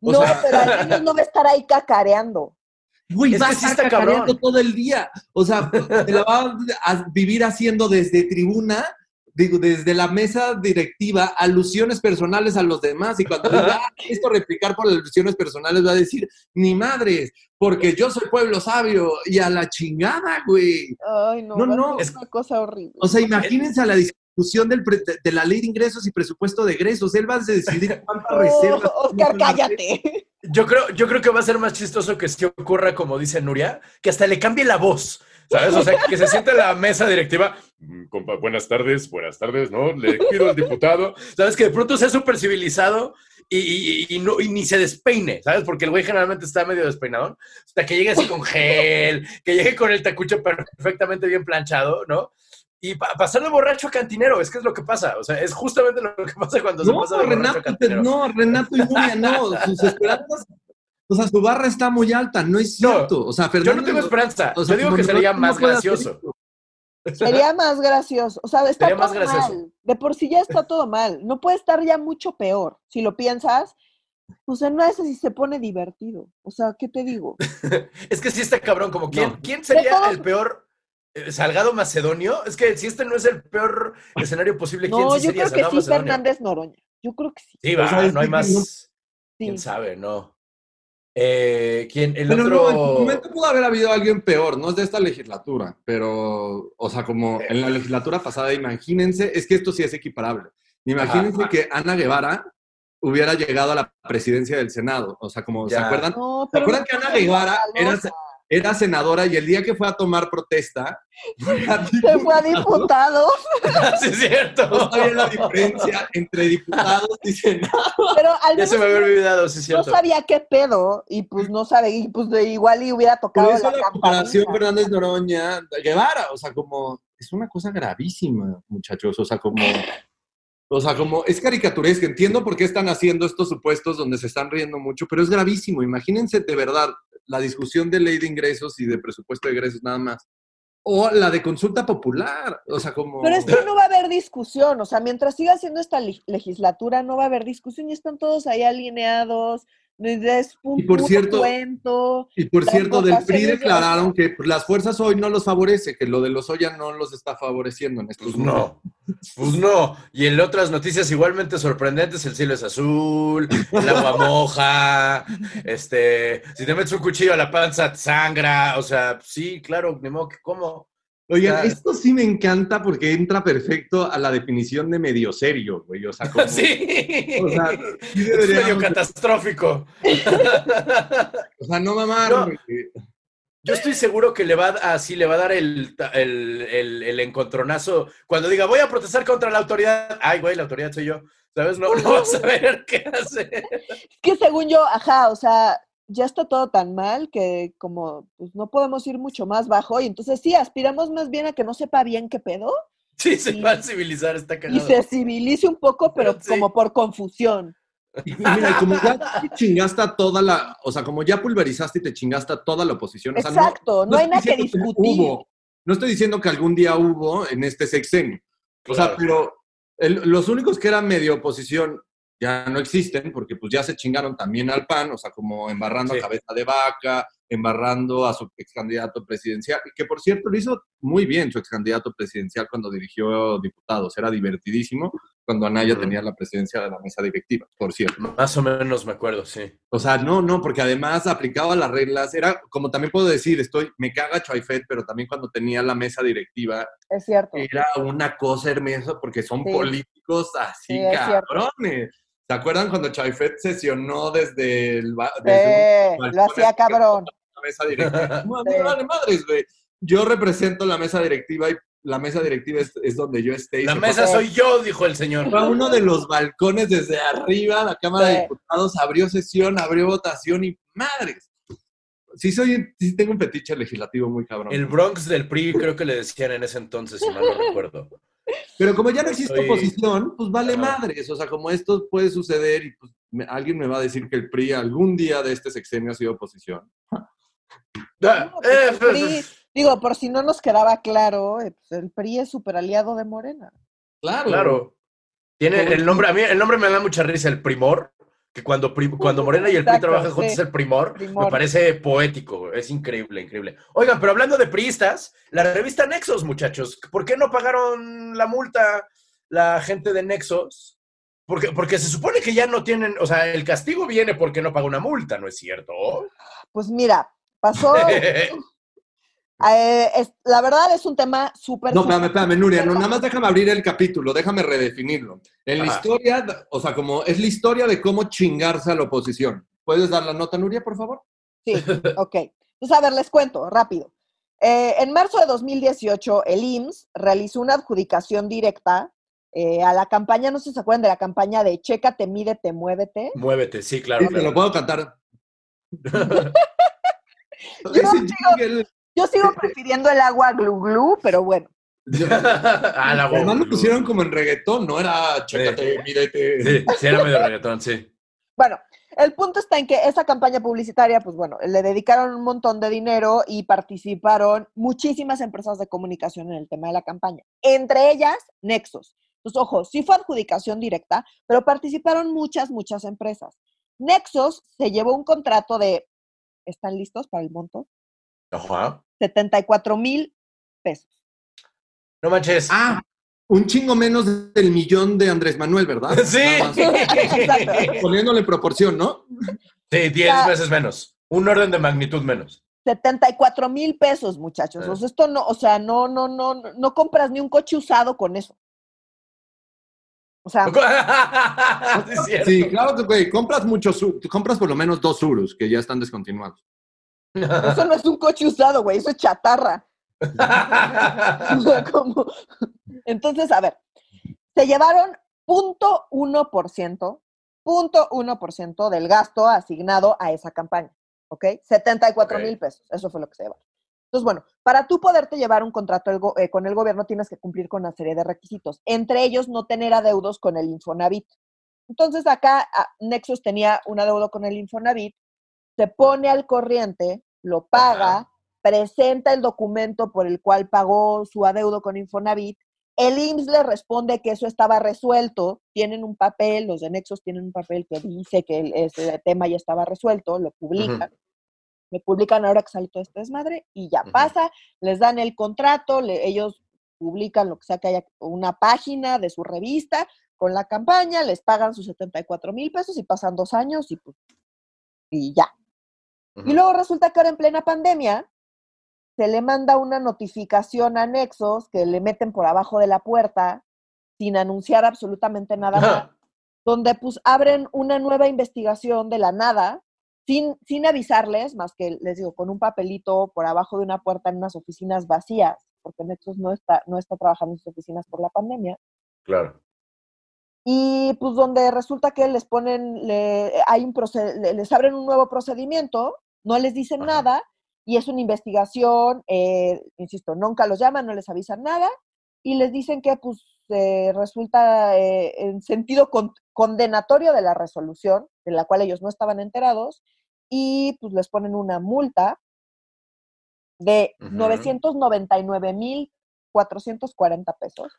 [SPEAKER 3] O
[SPEAKER 1] no,
[SPEAKER 3] sea-
[SPEAKER 1] pero al menos no va a estar ahí cacareando.
[SPEAKER 3] Güey,
[SPEAKER 2] Es
[SPEAKER 3] va
[SPEAKER 2] que
[SPEAKER 3] a
[SPEAKER 2] sí
[SPEAKER 3] estar
[SPEAKER 2] está cabrón.
[SPEAKER 3] todo el día. O sea, se la va a vivir haciendo desde tribuna, digo, desde la mesa directiva, alusiones personales a los demás. Y cuando diga, "Ah, esto replicar por alusiones personales, va a decir, ni madres, porque yo soy pueblo sabio. Y a la chingada, güey.
[SPEAKER 1] Ay, no,
[SPEAKER 3] No, no.
[SPEAKER 1] ser una cosa horrible.
[SPEAKER 3] O sea, imagínense a la discusión del pre- de, la ley de ingresos y presupuesto de egresos. Él va a decidir cuántas
[SPEAKER 1] Oh,
[SPEAKER 3] reservas.
[SPEAKER 1] Oscar, cállate.
[SPEAKER 2] Yo creo, yo creo que va a ser más chistoso que si ocurra, como dice Nuria, que hasta le cambie la voz. ¿Sabes? O sea, que se siente la mesa directiva. "Mm, compa, buenas tardes, buenas tardes, ¿no? Le pido al diputado. ¿Sabes? Que de pronto sea súper civilizado y, y- y no, y ni se despeine, ¿sabes? Porque el güey generalmente está medio despeinadón. Hasta que llegue así con gel, que llegue con el tacucho perfectamente bien planchado, ¿no? Y pa- pasar de borracho a cantinero, es que es lo que pasa. O sea, es justamente lo que pasa cuando se pasa de borracho a
[SPEAKER 3] te-
[SPEAKER 2] cantinero.
[SPEAKER 3] no, Renato y Nuria, no. Sus esperanzas, o sea, su barra está muy alta, no es
[SPEAKER 2] No,
[SPEAKER 3] cierto. o sea,
[SPEAKER 2] Yo
[SPEAKER 3] Fernando,
[SPEAKER 2] no tengo esperanza.
[SPEAKER 3] o sea,
[SPEAKER 2] Yo digo que sería más gracioso.
[SPEAKER 1] Sería más gracioso. O sea, está
[SPEAKER 2] Sería más
[SPEAKER 1] todo
[SPEAKER 2] gracioso.
[SPEAKER 1] mal. De por sí ya está todo mal. No puede estar ya mucho peor. Si lo piensas, o sea, no es si se pone divertido. O sea, ¿qué te digo?
[SPEAKER 2] Es que sí está cabrón, como quién,
[SPEAKER 3] No.
[SPEAKER 2] ¿quién sería
[SPEAKER 1] todos-
[SPEAKER 2] el peor Salgado Macedonio? Es que si este no es el peor escenario posible, ¿quién
[SPEAKER 1] No,
[SPEAKER 2] sí
[SPEAKER 1] yo
[SPEAKER 2] sería
[SPEAKER 1] creo que
[SPEAKER 2] Salgado
[SPEAKER 1] sí,
[SPEAKER 2] Macedonio?
[SPEAKER 1] Fernández Noroña. Yo creo que sí.
[SPEAKER 2] Sí, va,
[SPEAKER 3] O sea, es
[SPEAKER 2] no hay más.
[SPEAKER 1] sí.
[SPEAKER 2] ¿Quién sabe? No. Eh, ¿Quién? El
[SPEAKER 3] Pero
[SPEAKER 2] otro.
[SPEAKER 3] no, en su momento pudo haber habido alguien peor, no es de esta legislatura, pero, o sea, como en la legislatura pasada, imagínense, es que esto sí es equiparable. Imagínense
[SPEAKER 2] Ajá.
[SPEAKER 3] que Ana Guevara hubiera llegado a la presidencia del Senado, o sea, como, ¿se acuerdan?
[SPEAKER 1] No,
[SPEAKER 3] ¿Se acuerdan
[SPEAKER 1] no
[SPEAKER 3] que Ana Guevara era. Era senadora y el día que fue a tomar protesta,
[SPEAKER 1] Se fue a diputado,
[SPEAKER 2] sí, es cierto.
[SPEAKER 3] No sabía la diferencia entre diputados y senados.
[SPEAKER 1] pero al
[SPEAKER 2] Ya se me
[SPEAKER 1] menos
[SPEAKER 2] había olvidado, sí, es
[SPEAKER 1] no
[SPEAKER 2] cierto.
[SPEAKER 1] sabía qué pedo y pues no sabe, y pues de igual y hubiera tocado
[SPEAKER 3] Por eso
[SPEAKER 1] la
[SPEAKER 3] la comparación. Fernández Noroña, Guevara, o sea, como, es una cosa gravísima, muchachos, o sea, como, o sea, como, es caricaturesca, entiendo por qué están haciendo estos supuestos donde se están riendo mucho, pero es gravísimo, imagínense de verdad la discusión de ley de ingresos y de presupuesto de ingresos nada más, o la de consulta popular, o sea, como...
[SPEAKER 1] Pero es que no va a haber discusión, o sea, mientras siga siendo esta legislatura no va a haber discusión y están todos ahí alineados, es un
[SPEAKER 3] Y por
[SPEAKER 1] puro
[SPEAKER 3] cierto,
[SPEAKER 1] cuento.
[SPEAKER 3] Y por cierto, del PRI declararon que pues, las fuerzas hoy no los favorece, que lo de los Oya no los está favoreciendo en estos
[SPEAKER 2] Pues no, pues no. Y en otras noticias igualmente sorprendentes, el cielo es azul, el agua moja, este, si te metes un cuchillo a la panza, te sangra, o sea, sí, claro, ni modo que cómo.
[SPEAKER 3] Oigan,
[SPEAKER 2] Está-
[SPEAKER 3] esto sí me encanta porque entra perfecto a la definición de medio serio, güey. O sea, como,
[SPEAKER 2] Sí,
[SPEAKER 3] o sea, sí
[SPEAKER 2] es
[SPEAKER 3] deberíamos-
[SPEAKER 2] medio catastrófico.
[SPEAKER 3] o sea, no mamar,
[SPEAKER 2] No. Yo estoy seguro que le va a, así le va a dar el, ta- el, el- el encontronazo cuando diga voy a protestar contra la autoridad. Ay, güey, la autoridad soy yo. ¿Sabes? No, no vas a ver qué hace.
[SPEAKER 1] Es que según yo, ajá, o sea, ya está todo tan mal que como pues no podemos ir mucho más bajo y entonces sí, aspiramos más bien a que no sepa bien qué pedo
[SPEAKER 2] Sí, se va a civilizar esta
[SPEAKER 1] y
[SPEAKER 2] cagada.
[SPEAKER 1] se civilice un poco, pero
[SPEAKER 2] Sí.
[SPEAKER 1] como por confusión.
[SPEAKER 3] Y, y mira, y como ya te chingaste a toda la, o sea, como ya pulverizaste y te chingaste a toda la oposición. O sea,
[SPEAKER 1] Exacto, no hay
[SPEAKER 3] estoy
[SPEAKER 1] nada que
[SPEAKER 3] diciendo
[SPEAKER 1] discutir.
[SPEAKER 3] hubo, no estoy diciendo que algún día hubo en este sexenio. O sea, pero el- los únicos que eran medio oposición ya no existen porque pues ya se chingaron también al PAN, o sea, como embarrando
[SPEAKER 2] Sí.
[SPEAKER 3] a cabeza de vaca, embarrando a su ex candidato presidencial, y que por cierto lo hizo muy bien su ex candidato presidencial cuando dirigió diputados, era divertidísimo cuando Anaya tenía la presidencia de la mesa directiva, por cierto.
[SPEAKER 2] Más o menos me acuerdo, sí.
[SPEAKER 3] O sea, no, no, porque además aplicaba las reglas, era como también puedo decir, estoy, me caga Choifet, pero también cuando tenía la mesa directiva
[SPEAKER 1] Es cierto.
[SPEAKER 3] era una cosa hermosa porque son
[SPEAKER 1] Sí.
[SPEAKER 3] políticos así
[SPEAKER 1] Sí,
[SPEAKER 3] cabrones. ¿Se acuerdan cuando Chaifet sesionó desde el desde
[SPEAKER 1] Eh,
[SPEAKER 3] un
[SPEAKER 1] lo hacía cabrón.
[SPEAKER 3] la mesa directiva? No,
[SPEAKER 1] Sí.
[SPEAKER 3] no vale madres, güey. Yo represento la mesa directiva y la mesa directiva es, es donde yo esté.
[SPEAKER 2] La mesa
[SPEAKER 3] fue
[SPEAKER 2] soy yo, dijo el señor.
[SPEAKER 3] a uno de los balcones desde arriba, la Cámara
[SPEAKER 1] Sí.
[SPEAKER 3] de Diputados abrió sesión, abrió votación y madres. Sí, soy, sí tengo un petiche legislativo muy cabrón.
[SPEAKER 2] El Bronx del PRI, creo que le decían en ese entonces, si mal no recuerdo.
[SPEAKER 3] Pero como ya no existe
[SPEAKER 2] Soy-
[SPEAKER 3] oposición, pues vale
[SPEAKER 2] Ajá.
[SPEAKER 3] madres. O sea, como esto puede suceder y pues me- alguien me va a decir que el PRI algún día de este sexenio ha sido oposición.
[SPEAKER 1] No, pues
[SPEAKER 2] eh,
[SPEAKER 1] el PRI, digo, por si no nos quedaba claro, eh, pues el PRI es super aliado de Morena.
[SPEAKER 3] Claro.
[SPEAKER 2] Claro. Tiene el nombre, a mí el nombre me da mucha risa, el primor, que cuando, cuando Morena y el PRI trabajan juntos
[SPEAKER 1] sí.
[SPEAKER 2] es el primor,
[SPEAKER 1] Primor.
[SPEAKER 2] me parece poético, es increíble, increíble. Oigan, pero hablando de priistas, la revista Nexos, muchachos, ¿por qué no pagaron la multa la gente de Nexos? Porque, porque se supone que ya no tienen, o sea, el castigo viene porque no paga una multa, ¿no es cierto?
[SPEAKER 1] Pues mira, pasó. eh, es- la verdad es un tema súper.
[SPEAKER 3] No, espérame, espérame, Nuria, no, nada más déjame abrir el capítulo, déjame redefinirlo. En la historia, o sea, como es la historia de cómo chingarse a la oposición. ¿Puedes dar la nota, Nuria, por favor?
[SPEAKER 1] Sí, ok. Entonces, a ver, les cuento rápido. Eh, en marzo de 2018, el IMSS realizó una adjudicación directa eh, a la campaña, no sé si se acuerdan de la campaña de Chécate, mídete, muévete.
[SPEAKER 2] Muévete, sí, claro.
[SPEAKER 3] Sí, te lo
[SPEAKER 2] claro.
[SPEAKER 3] puedo cantar.
[SPEAKER 1] Yo Yo sigo prefiriendo el agua glu glu, pero bueno.
[SPEAKER 2] ah, la
[SPEAKER 3] Además lo pusieron como en reggaetón, no era chécate, mírete.
[SPEAKER 2] Sí, sí, era medio reggaetón, sí.
[SPEAKER 1] Bueno, el punto está en que esa campaña publicitaria, pues bueno, le dedicaron un montón de dinero y participaron muchísimas empresas de comunicación en el tema de la campaña, entre ellas Nexos. Entonces, ojo, sí fue adjudicación directa, pero participaron muchas, muchas empresas. Nexos se llevó un contrato de, ¿están listos para el monto?
[SPEAKER 2] Ajá.
[SPEAKER 1] 74 mil pesos.
[SPEAKER 2] No manches.
[SPEAKER 3] Ah, un chingo menos del millón de Andrés Manuel, ¿verdad?
[SPEAKER 2] sí.
[SPEAKER 1] Exacto.
[SPEAKER 3] Poniéndole en proporción, ¿no?
[SPEAKER 2] Sí, 10
[SPEAKER 1] Ya.
[SPEAKER 2] veces menos. Un orden de magnitud menos.
[SPEAKER 1] 74 mil pesos, muchachos. O sea, esto no, o sea, no, no, no, no, no compras ni un coche usado con eso. O sea,
[SPEAKER 2] Sí,
[SPEAKER 3] claro que, güey, compras muchos, compras por lo menos dos Urus que ya están descontinuados.
[SPEAKER 1] Eso no es un coche usado, güey, eso es chatarra. Como- Entonces, a ver, se llevaron 0.1%, 0.1% del gasto asignado a esa campaña, ¿ok? 74 mil pesos, eso fue lo que se llevaron. Entonces, bueno, para tú poderte llevar un contrato eh, con el gobierno tienes que cumplir con una serie de requisitos, entre ellos no tener adeudos con el Infonavit. Entonces, acá ah, Nexus tenía un adeudo con el Infonavit, se pone al corriente, lo paga,
[SPEAKER 2] Ajá.
[SPEAKER 1] presenta el documento por el cual pagó su adeudo con Infonavit, el IMSS le responde que eso estaba resuelto, tienen un papel, los de Nexus tienen un papel que dice que ese tema ya estaba resuelto, lo publican, lo publican ahora que sale todo este desmadre y ya pasa, les dan el contrato, le- ellos publican lo que sea que haya una página de su revista con la campaña, les pagan sus 74 mil pesos y pasan dos años y pues, y ya. Y luego resulta que ahora en plena pandemia se le manda una notificación a Nexos que le meten por abajo de la puerta sin anunciar absolutamente nada más, donde pues abren una nueva investigación de la nada, sin, sin avisarles, más que les digo, con un papelito por abajo de una puerta en unas oficinas vacías, porque Nexos no está, no está trabajando en sus oficinas por la pandemia.
[SPEAKER 2] Claro.
[SPEAKER 1] Y pues donde resulta que les ponen, le, hay un les abren un nuevo procedimiento, no les dicen
[SPEAKER 2] Ajá.
[SPEAKER 1] nada, y es una investigación, eh, insisto, nunca los llaman, no les avisan nada, y les dicen que pues eh, resulta eh, en sentido con- condenatorio de la resolución, de la cual ellos no estaban enterados, y pues les ponen una multa de
[SPEAKER 2] Ujú.
[SPEAKER 1] 999,440 pesos.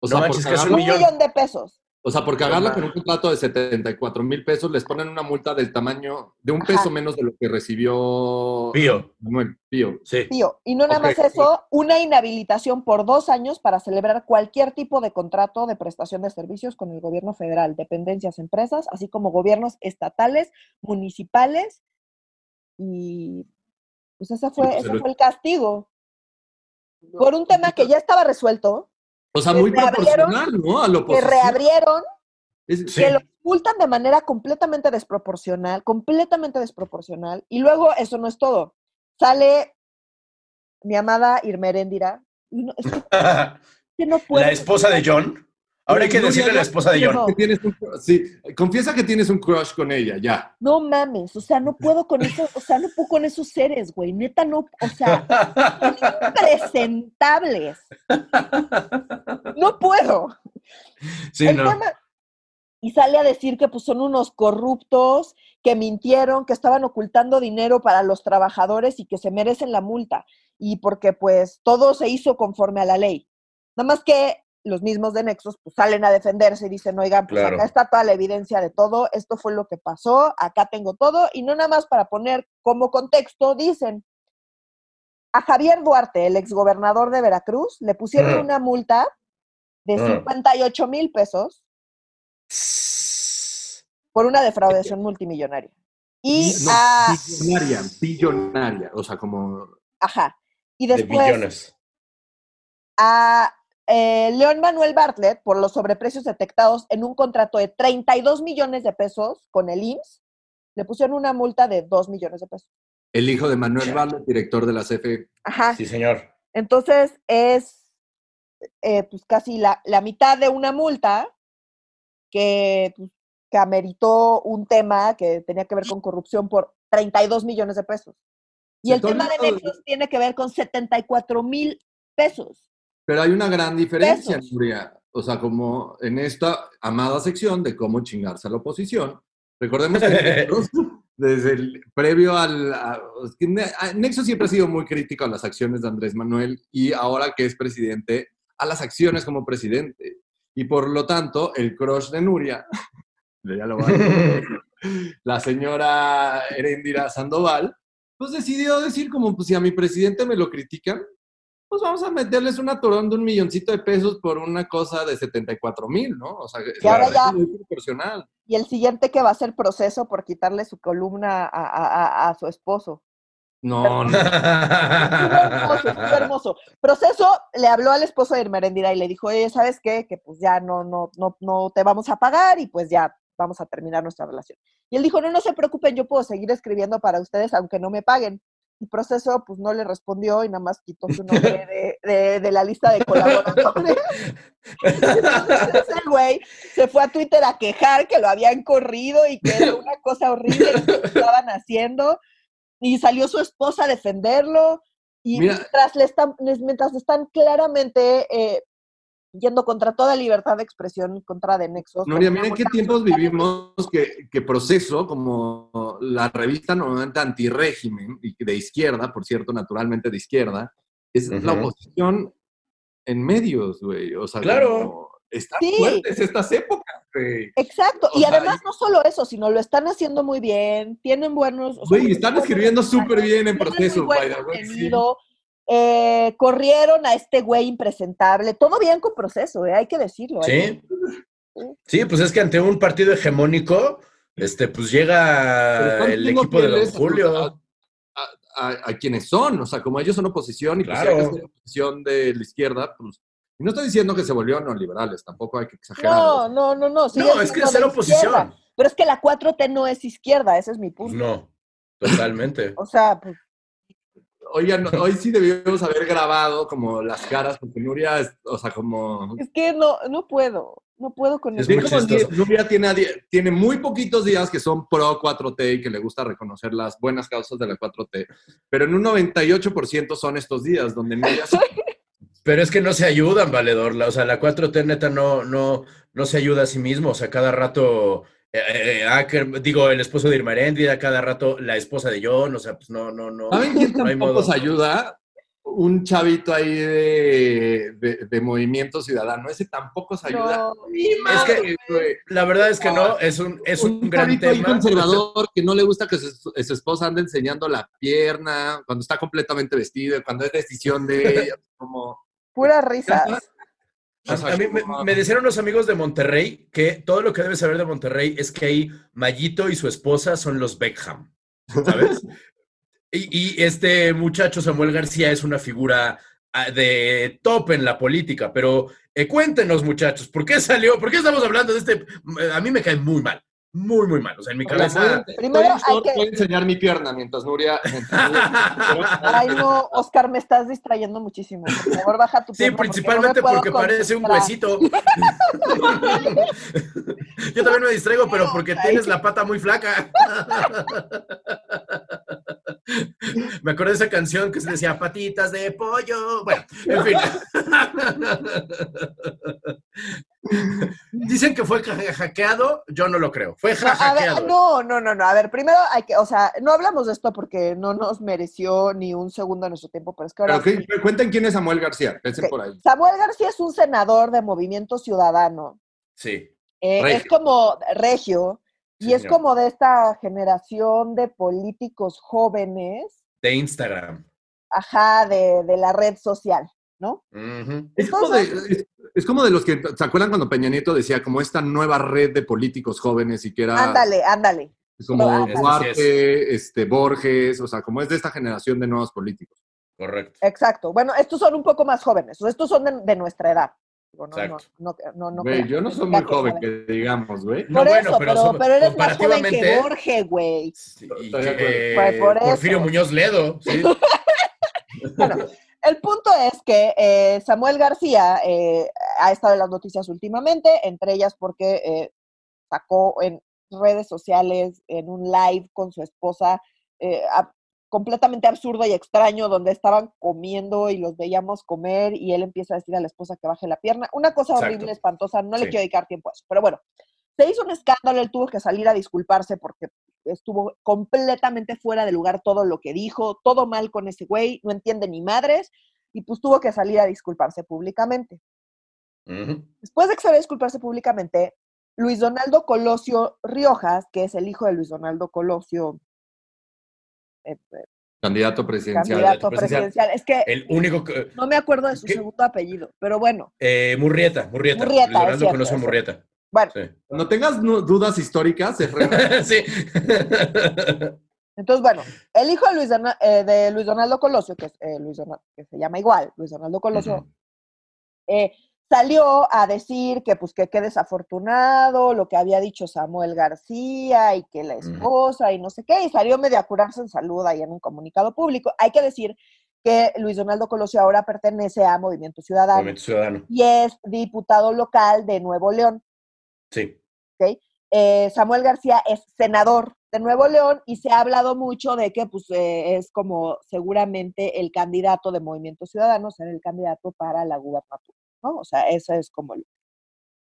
[SPEAKER 3] O
[SPEAKER 2] No
[SPEAKER 3] sea,
[SPEAKER 2] manches,
[SPEAKER 3] por cagarla-
[SPEAKER 2] un millón.
[SPEAKER 1] millón de pesos.
[SPEAKER 3] o sea, por
[SPEAKER 2] No
[SPEAKER 3] cagarla con un contrato de 74 mil pesos, les ponen una multa del tamaño de un
[SPEAKER 1] Ajá.
[SPEAKER 3] peso menos de lo que recibió
[SPEAKER 2] Pío.
[SPEAKER 3] Manuel Pío.
[SPEAKER 2] Sí.
[SPEAKER 1] Tío, y no nada más eso, una inhabilitación por dos años para celebrar cualquier tipo de contrato de prestación de servicios con el gobierno federal, dependencias, empresas, así como gobiernos estatales, municipales, y pues ese fue,
[SPEAKER 3] pues,
[SPEAKER 1] ese fue el castigo. Por un tema que ya estaba resuelto,
[SPEAKER 3] O sea, muy proporcional, ¿no? A lo
[SPEAKER 1] que reabrieron,
[SPEAKER 3] Es-
[SPEAKER 2] Sí.
[SPEAKER 1] que lo multan de manera completamente desproporcional, completamente desproporcional, y luego eso no es todo. Sale mi amada y no- es que que no puedo.
[SPEAKER 2] La esposa de John. Ahora hay que decirle
[SPEAKER 3] ya,
[SPEAKER 2] la esposa de John.
[SPEAKER 3] que tienes un- sí, confiesa que tienes un crush con ella, ya.
[SPEAKER 1] No mames, o sea, no puedo con eso, o sea, no puedo con esos seres, güey, neta no, o sea, son impresentables. No puedo.
[SPEAKER 2] Sí,
[SPEAKER 1] El
[SPEAKER 2] no.
[SPEAKER 1] tema- y sale a decir que pues son unos corruptos, que mintieron, que estaban ocultando dinero para los trabajadores y que se merecen la multa. Y porque pues todo se hizo conforme a la ley. Nada más que los mismos de Nexos pues salen a defenderse y dicen, oigan, pues
[SPEAKER 2] Claro.
[SPEAKER 1] acá está toda la evidencia de todo, esto fue lo que pasó, acá tengo todo, y no nada más para poner como contexto, dicen, a Javier Duarte, el exgobernador de Veracruz, le pusieron una multa de
[SPEAKER 2] Ajá.
[SPEAKER 1] 58 mil pesos por una defraudación multimillonaria. Y,
[SPEAKER 3] No,
[SPEAKER 1] a-
[SPEAKER 3] billonaria, billonaria. O sea, como.
[SPEAKER 1] ajá. Y
[SPEAKER 2] De
[SPEAKER 1] después
[SPEAKER 2] billones.
[SPEAKER 1] a eh, León Manuel Bartlett por los sobreprecios detectados en un contrato de 32 millones de pesos con el IMSS, le pusieron una multa de 2 millones de pesos.
[SPEAKER 3] El hijo de Manuel Barlet, director de la CFE.
[SPEAKER 1] Ajá.
[SPEAKER 2] Sí, señor.
[SPEAKER 1] Entonces es eh, pues casi la, la mitad de una multa que, pues, que ameritó un tema que tenía que ver con corrupción por 32 millones de pesos. Y el tema de Nexos tiene que ver con 74 mil pesos.
[SPEAKER 3] Pero hay una gran diferencia. Nuria. O sea, como en esta amada sección de cómo chingarse a la oposición. Recordemos que nosotros, desde el previo al... a- es que Nexo siempre ha sido muy crítico a las acciones de Andrés Manuel y ahora que es presidente, a las acciones como presidente. Y por lo tanto, el crush de Nuria, ya lo la señora Erendira Sandoval, pues decidió decir como, pues si a mi presidente me lo critican, pues vamos a meterles un atorón de un milloncito de pesos por una cosa de 74 mil, ¿no? O sea, es
[SPEAKER 1] ahora ya-
[SPEAKER 3] muy proporcional.
[SPEAKER 1] Y el siguiente que va a ser proceso por quitarle su columna a, a- a- a su esposo.
[SPEAKER 3] No, no.
[SPEAKER 1] Hermoso, hermoso. Proceso le habló al esposo de Irmerendira y le dijo, oye, ¿sabes qué? Que pues ya no, no, no, no te vamos a pagar y pues ya vamos a terminar nuestra relación. Y él dijo, no, no se preocupen, yo puedo seguir escribiendo para ustedes aunque no me paguen. Y proceso, pues no le respondió y nada más quitó su nombre de, de- de la lista de colaboradores. Entonces el güey se fue a Twitter a quejar que lo habían corrido y que era una cosa horrible lo que estaban haciendo. Y salió su esposa a defenderlo. Y
[SPEAKER 3] Mira.
[SPEAKER 1] mientras, le están, mientras están claramente eh, yendo contra toda libertad de expresión, contra de nexos.
[SPEAKER 3] Noria,
[SPEAKER 1] contra
[SPEAKER 3] mira en qué tiempos vivimos que, que Proceso, como la revista normalmente antirégimen, y de izquierda, por cierto, naturalmente de izquierda, es la oposición en medios, güey. O sea,
[SPEAKER 2] Claro.
[SPEAKER 3] están
[SPEAKER 1] Sí.
[SPEAKER 3] fuertes estas épocas, güey.
[SPEAKER 1] Exacto,
[SPEAKER 3] O
[SPEAKER 1] y
[SPEAKER 3] sea,
[SPEAKER 1] además no solo eso, sino lo están haciendo muy bien, tienen buenos... o sea,
[SPEAKER 3] Güey, están escribiendo súper bien en proceso,
[SPEAKER 1] muy eh, corrieron a este güey impresentable, todo bien con proceso, eh, hay que decirlo. hay que-
[SPEAKER 2] Sí. Sí, pues es que ante un partido hegemónico, este, pues llega el equipo de Don Julio.
[SPEAKER 3] A, a- a quienes son, o sea, como ellos son oposición y pues
[SPEAKER 2] Claro.
[SPEAKER 3] si ser oposición de la izquierda, pues. Y no estoy diciendo que se volvieron neoliberales, tampoco hay que exagerar.
[SPEAKER 1] No, no, no, no.
[SPEAKER 2] No, es que es ser oposición.
[SPEAKER 1] izquierda, Pero es que la 4T no es izquierda, ese es mi
[SPEAKER 2] Pues
[SPEAKER 1] punto.
[SPEAKER 2] no, totalmente.
[SPEAKER 1] O sea, pues,
[SPEAKER 3] Oigan, hoy sí debíamos haber grabado como las caras, porque Nuria, es- o sea, como...
[SPEAKER 1] es que no, no puedo, no puedo con
[SPEAKER 2] Es
[SPEAKER 1] eso.
[SPEAKER 3] Nuria tiene, tiene muy poquitos días que son pro 4T y que le gusta reconocer las buenas causas de la 4T, pero en un 98% son estos días donde Nuria se
[SPEAKER 2] Pero es que no se ayudan, valedor. O sea, la 4T neta no, no, no se ayuda a sí mismo. O sea, cada rato, eh, eh, Acker- digo, el esposo de Irma Heréndida, cada rato la esposa de John. O sea, pues no, no, no.
[SPEAKER 3] ¿Saben quién
[SPEAKER 2] No hay
[SPEAKER 3] tampoco
[SPEAKER 2] modo.
[SPEAKER 3] se ayuda? Un chavito ahí de, de, de Movimiento Ciudadano. Ese tampoco se ayuda.
[SPEAKER 1] No.
[SPEAKER 2] Es
[SPEAKER 3] madre,
[SPEAKER 2] que la verdad es que no, es un, es un, gran
[SPEAKER 3] chavito ahí
[SPEAKER 2] tema.
[SPEAKER 3] conservador que no le gusta que su, su esposa ande enseñando la pierna cuando está completamente vestido, cuando es decisión de ella. Como,
[SPEAKER 1] Puras risas.
[SPEAKER 2] A, mí me, me decían unos amigos de Monterrey que todo lo que debes saber de Monterrey es que ahí Mayito y su esposa son los Beckham, ¿sabes? y, y este muchacho Samuel García es una figura ah, de top en la política, pero eh, cuéntenos muchachos, ¿por qué salió? ¿Por qué estamos hablando de este? A mí me cae muy mal, muy, muy mal. O sea, en mi cabeza...
[SPEAKER 3] ¿puedo-
[SPEAKER 1] Primero hay que-
[SPEAKER 3] puedo enseñar mi pierna mientras Nuria... mientras Nuria-
[SPEAKER 1] Ay, no, Oscar, me estás distrayendo muchísimo. Por favor, baja tu
[SPEAKER 2] Sí,
[SPEAKER 1] pierna,
[SPEAKER 2] principalmente
[SPEAKER 1] no me
[SPEAKER 2] porque
[SPEAKER 1] puedo
[SPEAKER 2] parece un huesito. Yo también me distraigo, pero porque tienes la pata muy flaca. Me acuerdo de esa canción que se decía patitas de pollo. Bueno, en fin. Dicen que fue hackeado, yo no lo creo. Fue ja-
[SPEAKER 1] A ver,
[SPEAKER 2] hackeado.
[SPEAKER 1] no, no, no, no. A ver, primero hay que, o sea, no hablamos de esto porque no nos mereció ni un segundo de nuestro tiempo, pero es que ahora
[SPEAKER 3] Pero,
[SPEAKER 1] sí.
[SPEAKER 3] ¿qué- Cuenten quién es Samuel García, por ahí.
[SPEAKER 1] Samuel García es un senador de Movimiento Ciudadano.
[SPEAKER 2] Sí.
[SPEAKER 1] Eh, es como regio y es como de esta generación de políticos jóvenes,
[SPEAKER 2] De Instagram.
[SPEAKER 1] ajá, de, de la red social, ¿no?
[SPEAKER 3] Es como, de, es, como de los que, ¿se acuerdan cuando Peña Nieto decía como esta nueva red de políticos jóvenes y que era
[SPEAKER 1] Ándale, ándale.
[SPEAKER 3] como
[SPEAKER 1] Ándale.
[SPEAKER 3] Duarte, este, Borges, o sea, como es de esta generación de nuevos políticos?
[SPEAKER 2] Correcto.
[SPEAKER 1] Exacto. Bueno, estos son un poco más jóvenes, estos son de, de nuestra edad. No, no,
[SPEAKER 2] Exacto.
[SPEAKER 1] no, no, no,
[SPEAKER 3] yo no soy muy joven, que digamos, güey.
[SPEAKER 2] No,
[SPEAKER 1] Por
[SPEAKER 2] bueno,
[SPEAKER 1] eso,
[SPEAKER 2] pero
[SPEAKER 1] pero,
[SPEAKER 2] so-
[SPEAKER 1] pero eres más joven que Borges, güey.
[SPEAKER 2] Sí, eh,
[SPEAKER 1] Pues por
[SPEAKER 2] Porfirio
[SPEAKER 1] eso.
[SPEAKER 2] Muñoz Ledo. ¿sí?
[SPEAKER 1] Bueno, el punto es que eh, Samuel García eh, ha estado en las noticias últimamente, entre ellas porque eh, sacó en redes sociales, en un live con su esposa, eh, a- completamente absurdo y extraño, donde estaban comiendo y los veíamos comer y él empieza a decir a la esposa que baje la pierna. Una cosa
[SPEAKER 2] Exacto.
[SPEAKER 1] horrible, espantosa, no le quiero dedicar tiempo a eso. Pero bueno, se hizo un escándalo, él tuvo que salir a disculparse porque estuvo completamente fuera de lugar todo lo que dijo, todo mal con ese güey, no entiende ni madres, y pues tuvo que salir a disculparse públicamente. Después de que salió a disculparse públicamente, Luis Donaldo Colosio Riojas, que es el hijo de Luis Donaldo Colosio, eh, eh,
[SPEAKER 3] Candidato presidencial.
[SPEAKER 1] candidato
[SPEAKER 2] presidencial.
[SPEAKER 1] es que
[SPEAKER 2] El único que.
[SPEAKER 1] no me acuerdo de su segundo apellido, pero bueno,
[SPEAKER 2] eh, Murrieta, Murrieta.
[SPEAKER 1] Murrieta,
[SPEAKER 2] Luis Donaldo
[SPEAKER 1] es
[SPEAKER 2] Murrieta.
[SPEAKER 1] Bueno,
[SPEAKER 2] Sí.
[SPEAKER 3] Cuando tengas dudas históricas, es re-
[SPEAKER 2] sí.
[SPEAKER 1] Entonces, bueno, el hijo de Luis, eh, de Luis Donaldo Colosio, que, es, eh, Luis Dona- que se llama igual, Luis Donaldo Colosio, eh, salió a decir que pues que qué desafortunado lo que había dicho Samuel García y que la esposa y no sé qué, y salió medio a curarse en salud ahí en un comunicado público. Hay que decir que Luis Donaldo Colosio ahora pertenece a Movimiento Ciudadano,
[SPEAKER 2] Movimiento Ciudadano.
[SPEAKER 1] y es diputado local de Nuevo León.
[SPEAKER 2] Sí.
[SPEAKER 1] ¿ok? Eh, Samuel García es senador de Nuevo León y se ha hablado mucho de que pues, eh, es como seguramente el candidato de Movimiento Ciudadano, será el candidato para la gubernatura, ¿no? O sea, eso es como... el-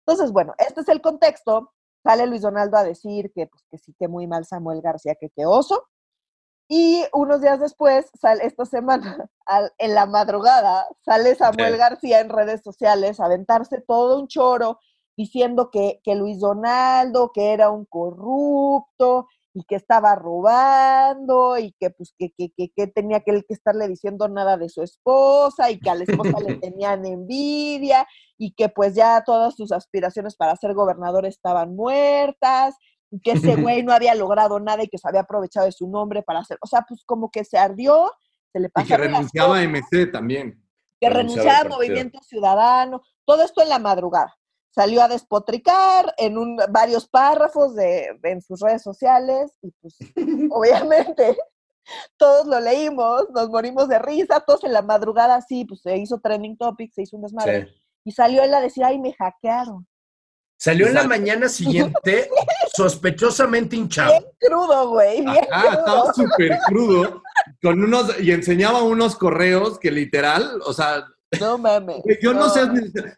[SPEAKER 1] Entonces, bueno, este es el contexto. Sale Luis Donaldo a decir que, pues, que sí que muy mal Samuel García, que qué oso. Y unos días después, sale esta semana, al- en la madrugada, sale Samuel
[SPEAKER 2] Sí.
[SPEAKER 1] García en redes sociales a aventarse todo un choro diciendo que, que Luis Donaldo, que era un corrupto y que estaba robando y que pues que, que, que, que tenía que, estarle diciendo nada de su esposa y que a la esposa le tenían envidia y que pues ya todas sus aspiraciones para ser gobernador estaban muertas y que ese güey no había logrado nada y que se había aprovechado de su nombre para hacer, o sea, pues como que se ardió, se le
[SPEAKER 3] Y que renunciaba a MC también.
[SPEAKER 1] que
[SPEAKER 2] renunciaba partido.
[SPEAKER 1] Movimiento Ciudadano, todo esto en la madrugada. Salió a despotricar en un, varios párrafos de, en sus redes sociales y pues obviamente todos lo leímos, nos morimos de risa, todos en la madrugada sí, pues se hizo trending topic, se hizo un desmadre
[SPEAKER 2] sí.
[SPEAKER 1] y salió él a decir, ay, me hackearon.
[SPEAKER 2] Salió en la mañana siguiente sospechosamente hinchado.
[SPEAKER 1] Bien crudo, güey, bien
[SPEAKER 3] Ah,
[SPEAKER 1] crudo.
[SPEAKER 3] estaba súper crudo. Con unos, y enseñaba unos correos que literal, o sea,
[SPEAKER 1] No mames.
[SPEAKER 3] yo no, sé,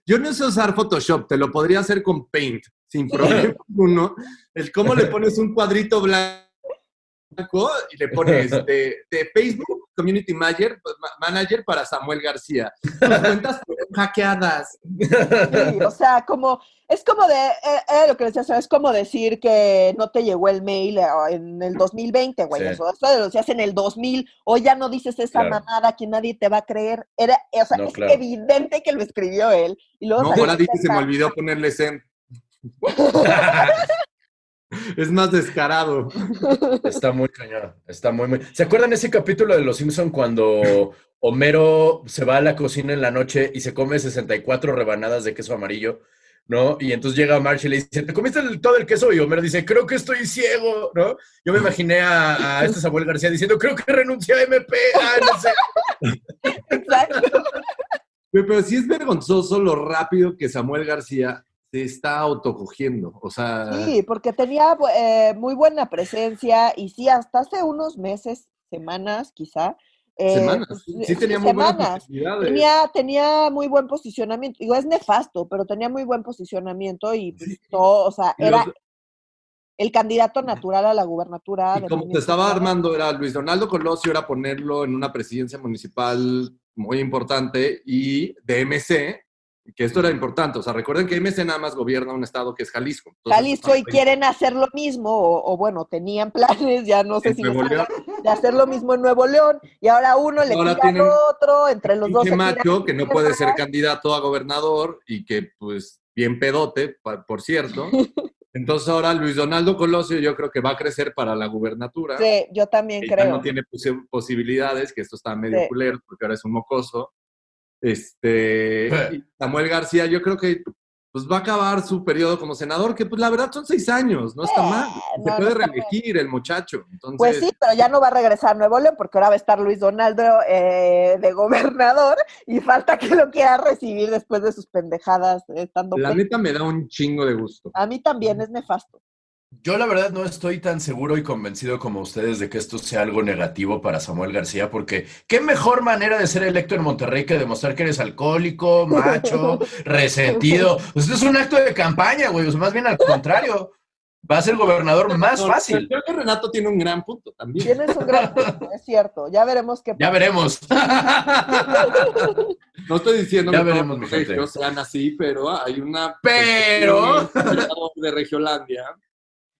[SPEAKER 3] yo no sé usar Photoshop, te lo podría hacer con Paint, sin problema alguno. El cómo le pones un cuadrito blanco y le pones de, de Facebook Community Manager, Manager para Samuel García. Tus cuentas hackeadas.
[SPEAKER 1] Sí, o sea, como, es como de, eh, eh, lo que decías, es como decir que no te llegó el mail eh, en el 2020, güey,
[SPEAKER 2] Sí.
[SPEAKER 1] eso, eso lo decías en el 2000, o ya no dices esa
[SPEAKER 2] Claro.
[SPEAKER 1] mamada que nadie te va a creer, era, o sea,
[SPEAKER 2] No,
[SPEAKER 1] es
[SPEAKER 2] claro.
[SPEAKER 1] evidente que lo escribió él, y luego
[SPEAKER 3] No, ahora dije, se me olvidó ponerle send. Es más descarado.
[SPEAKER 2] Está muy cañón, está muy, muy... ¿Se acuerdan ese capítulo de Los Simpson cuando Homero se va a la cocina en la noche y se come 64 rebanadas de queso amarillo, ¿no? Y entonces llega Marge y le dice, ¿te comiste el- todo el queso? Y Homero dice, creo que estoy ciego, ¿no? Yo me imaginé a, a este Samuel García diciendo, creo que renuncié a MP, ah, no sé.
[SPEAKER 1] Exacto.
[SPEAKER 3] Pero, pero sí es vergonzoso lo rápido que Samuel García se está autocogiendo. O sea,
[SPEAKER 1] Sí, porque tenía eh, muy buena presencia, y sí, hasta hace unos meses, semanas quizá, eh,
[SPEAKER 3] semanas.
[SPEAKER 1] pues,
[SPEAKER 3] Sí tenía muy
[SPEAKER 1] semanas. Tenía, tenía muy buen posicionamiento. Digo, es nefasto, pero tenía muy buen posicionamiento y pues,
[SPEAKER 3] Sí.
[SPEAKER 1] todo, o sea,
[SPEAKER 3] Y
[SPEAKER 1] era
[SPEAKER 3] los-
[SPEAKER 1] el candidato natural a la gubernatura.
[SPEAKER 3] Y como se
[SPEAKER 1] Movimiento
[SPEAKER 3] estaba armando, era Luis Donaldo Colosio, era ponerlo en una presidencia municipal muy importante y de MC, que esto era importante. O sea, recuerden que MC nada más gobierna un estado que es Jalisco. Entonces,
[SPEAKER 1] Jalisco y
[SPEAKER 3] ahí-
[SPEAKER 1] quieren hacer lo mismo, o, o bueno, tenían planes, ya no sé
[SPEAKER 3] En
[SPEAKER 1] si les de hacer lo mismo en Nuevo León, y ahora uno le
[SPEAKER 3] Ahora
[SPEAKER 1] tira al otro, entre los dos.
[SPEAKER 3] macho que no puede ser candidato a gobernador y que, pues, bien pedote, por cierto. Entonces ahora Luis Donaldo Colosio yo creo que va a crecer para la gubernatura.
[SPEAKER 1] Sí, yo también
[SPEAKER 3] que ya
[SPEAKER 1] creo.
[SPEAKER 3] no tiene posi- posibilidades, que esto está medio
[SPEAKER 1] Sí.
[SPEAKER 3] culero porque ahora es un mocoso. Este, y Samuel García, yo creo que pues va a acabar su periodo como senador, que pues la verdad son seis años, no está
[SPEAKER 1] Eh,
[SPEAKER 3] mal. Se
[SPEAKER 1] no, no
[SPEAKER 3] puede
[SPEAKER 1] mal.
[SPEAKER 3] reelegir el muchacho. Entonces,
[SPEAKER 1] Pues sí, pero ya no va a regresar a Nuevo León porque ahora va a estar Luis Donaldo eh, de gobernador y falta que lo quiera recibir después de sus pendejadas eh, estando
[SPEAKER 3] la
[SPEAKER 1] pe-
[SPEAKER 3] neta me da un chingo de gusto.
[SPEAKER 1] A mí también es nefasto.
[SPEAKER 2] Yo la verdad no estoy tan seguro y convencido como ustedes de que esto sea algo negativo para Samuel García, porque qué mejor manera de ser electo en Monterrey que demostrar que eres alcohólico, macho, resentido. Pues esto es un acto de campaña, güey, o sea, más bien al contrario. Va a ser gobernador más fácil.
[SPEAKER 3] Creo que Renato tiene un gran punto también.
[SPEAKER 1] Tienes un gran punto, es cierto. Ya veremos qué
[SPEAKER 2] Ya veremos.
[SPEAKER 3] No estoy diciendo
[SPEAKER 2] Ya
[SPEAKER 3] que
[SPEAKER 2] veremos,
[SPEAKER 3] los regios sean así, pero hay una...
[SPEAKER 2] Pero-
[SPEAKER 3] de Regiolandia.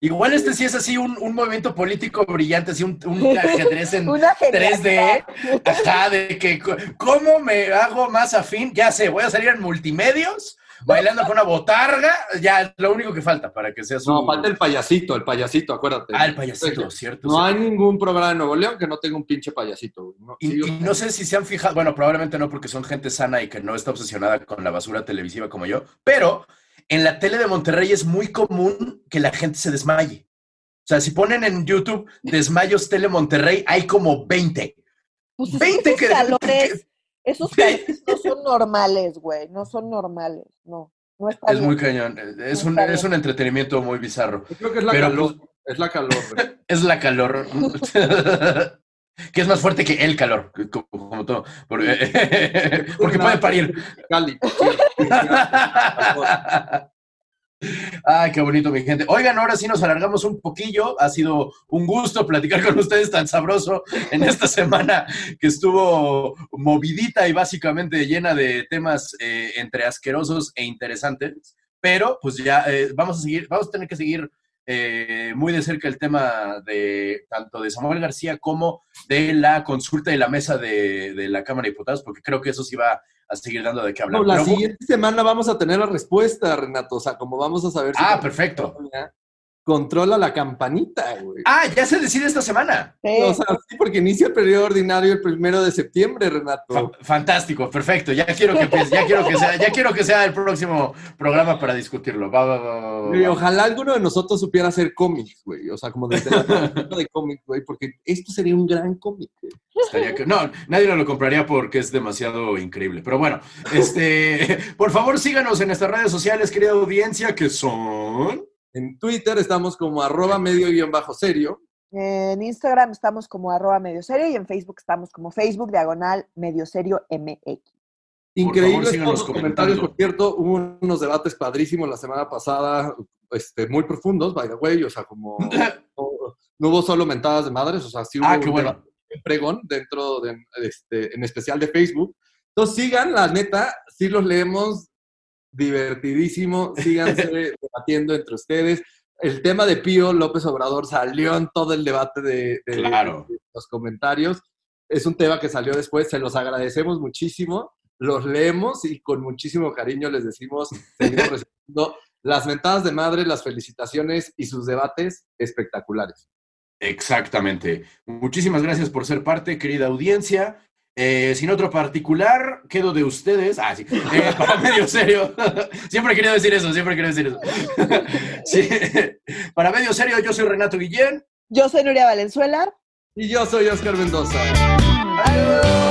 [SPEAKER 2] Igual este sí es así un, un movimiento político brillante, así un, un ajedrez en
[SPEAKER 1] Una
[SPEAKER 2] 3D. Ajá, de que cómo me hago más afín, ya sé, voy a salir en multimedios, bailando con una botarga, ya es lo único que falta para que sea su...
[SPEAKER 3] No, falta el payasito, el payasito, acuérdate.
[SPEAKER 2] Ah, el payasito, cierto.
[SPEAKER 3] No hay ningún programa de Nuevo León que no tenga un pinche payasito. güey. No,
[SPEAKER 2] Y,
[SPEAKER 3] sí,
[SPEAKER 2] y no sé si se han fijado, bueno, probablemente no porque son gente sana y que no está obsesionada con la basura televisiva como yo, pero en la tele de Monterrey es muy común que la gente se desmaye. O sea, si ponen en YouTube desmayos tele Monterrey, hay como 20.
[SPEAKER 1] Pues es
[SPEAKER 2] 20
[SPEAKER 1] esos
[SPEAKER 2] que-
[SPEAKER 1] calores, esos calores no son normales, güey. No son normales. No. No está
[SPEAKER 2] Es
[SPEAKER 1] bien.
[SPEAKER 2] muy cañón. Es
[SPEAKER 1] No
[SPEAKER 2] un,
[SPEAKER 1] está
[SPEAKER 2] es un entretenimiento muy bizarro.
[SPEAKER 3] Yo creo que es la
[SPEAKER 2] Pero,
[SPEAKER 3] calor. Es la calor. güey.
[SPEAKER 2] Es la calor. que es más fuerte que el calor, como, todo. Por- porque puede parir.
[SPEAKER 3] Cali.
[SPEAKER 2] Ay, qué bonito, mi gente. Oigan, ahora sí nos alargamos un poquillo. Ha sido un gusto platicar con ustedes tan sabroso en esta semana que estuvo movidita y básicamente llena de temas eh, entre asquerosos e interesantes. Pero, pues ya eh, vamos a seguir, vamos a tener que seguir eh, muy de cerca el tema de tanto de Samuel García como de la consulta y la mesa de, de la Cámara de Diputados, porque creo que eso sí va a seguir dando de qué hablar.
[SPEAKER 3] No, la
[SPEAKER 2] Pero-
[SPEAKER 3] siguiente semana vamos a tener la respuesta, Renato. O sea, como vamos a saber si
[SPEAKER 2] Ah, perfecto.
[SPEAKER 3] Controla la campanita, güey.
[SPEAKER 2] Ah, ya se decide esta semana.
[SPEAKER 1] Sí.
[SPEAKER 3] O sea, sí, porque inicia el periodo ordinario el primero de septiembre, Renato.
[SPEAKER 2] Fa- Fantástico, perfecto. Ya quiero que empiece, ya quiero que sea, ya quiero que sea el próximo programa para discutirlo. Va, va, va,
[SPEAKER 3] ojalá alguno de nosotros supiera hacer cómics, güey. O sea, como desde la perspectiva de cómics, güey, porque esto sería un gran cómic.
[SPEAKER 2] Estaría no, nadie nos lo compraría porque es demasiado increíble. Pero bueno, este, por favor síganos en nuestras redes sociales, querida audiencia, que son.
[SPEAKER 3] En Twitter estamos como arroba medio guion bajo serio.
[SPEAKER 1] En Instagram estamos como arroba medio serio y en Facebook estamos como Facebook diagonal medio serio MX.
[SPEAKER 3] Increíbles los comentarios,
[SPEAKER 2] comentando.
[SPEAKER 3] por cierto. Hubo unos debates padrísimos la semana pasada, este, muy profundos, by the way. O sea, como no, no hubo solo mentadas de madres, o sea, sí hubo
[SPEAKER 2] Ah, qué
[SPEAKER 3] un
[SPEAKER 2] bueno.
[SPEAKER 3] pregón dentro de, este, en especial de Facebook. Entonces sigan, la neta, sí los leemos, divertidísimo, síganse debatiendo entre ustedes. El tema de Pío López Obrador salió en todo el debate de, de-
[SPEAKER 2] Claro.
[SPEAKER 3] de los comentarios. Es un tema que salió después, se los agradecemos muchísimo, los leemos y con muchísimo cariño les decimos, seguimos recibiendo las mentadas de madre, las felicitaciones y sus debates espectaculares.
[SPEAKER 2] Exactamente. Muchísimas gracias por ser parte, querida audiencia. Eh, sin otro particular, quedo de ustedes. Ah, sí. Eh, para medio serio. siempre he querido decir eso, siempre he querido decir eso. Sí. Para medio serio, yo soy Renato Guillén.
[SPEAKER 1] Yo soy Nuria Valenzuela.
[SPEAKER 3] Y yo soy Oscar Mendoza.
[SPEAKER 1] Adiós.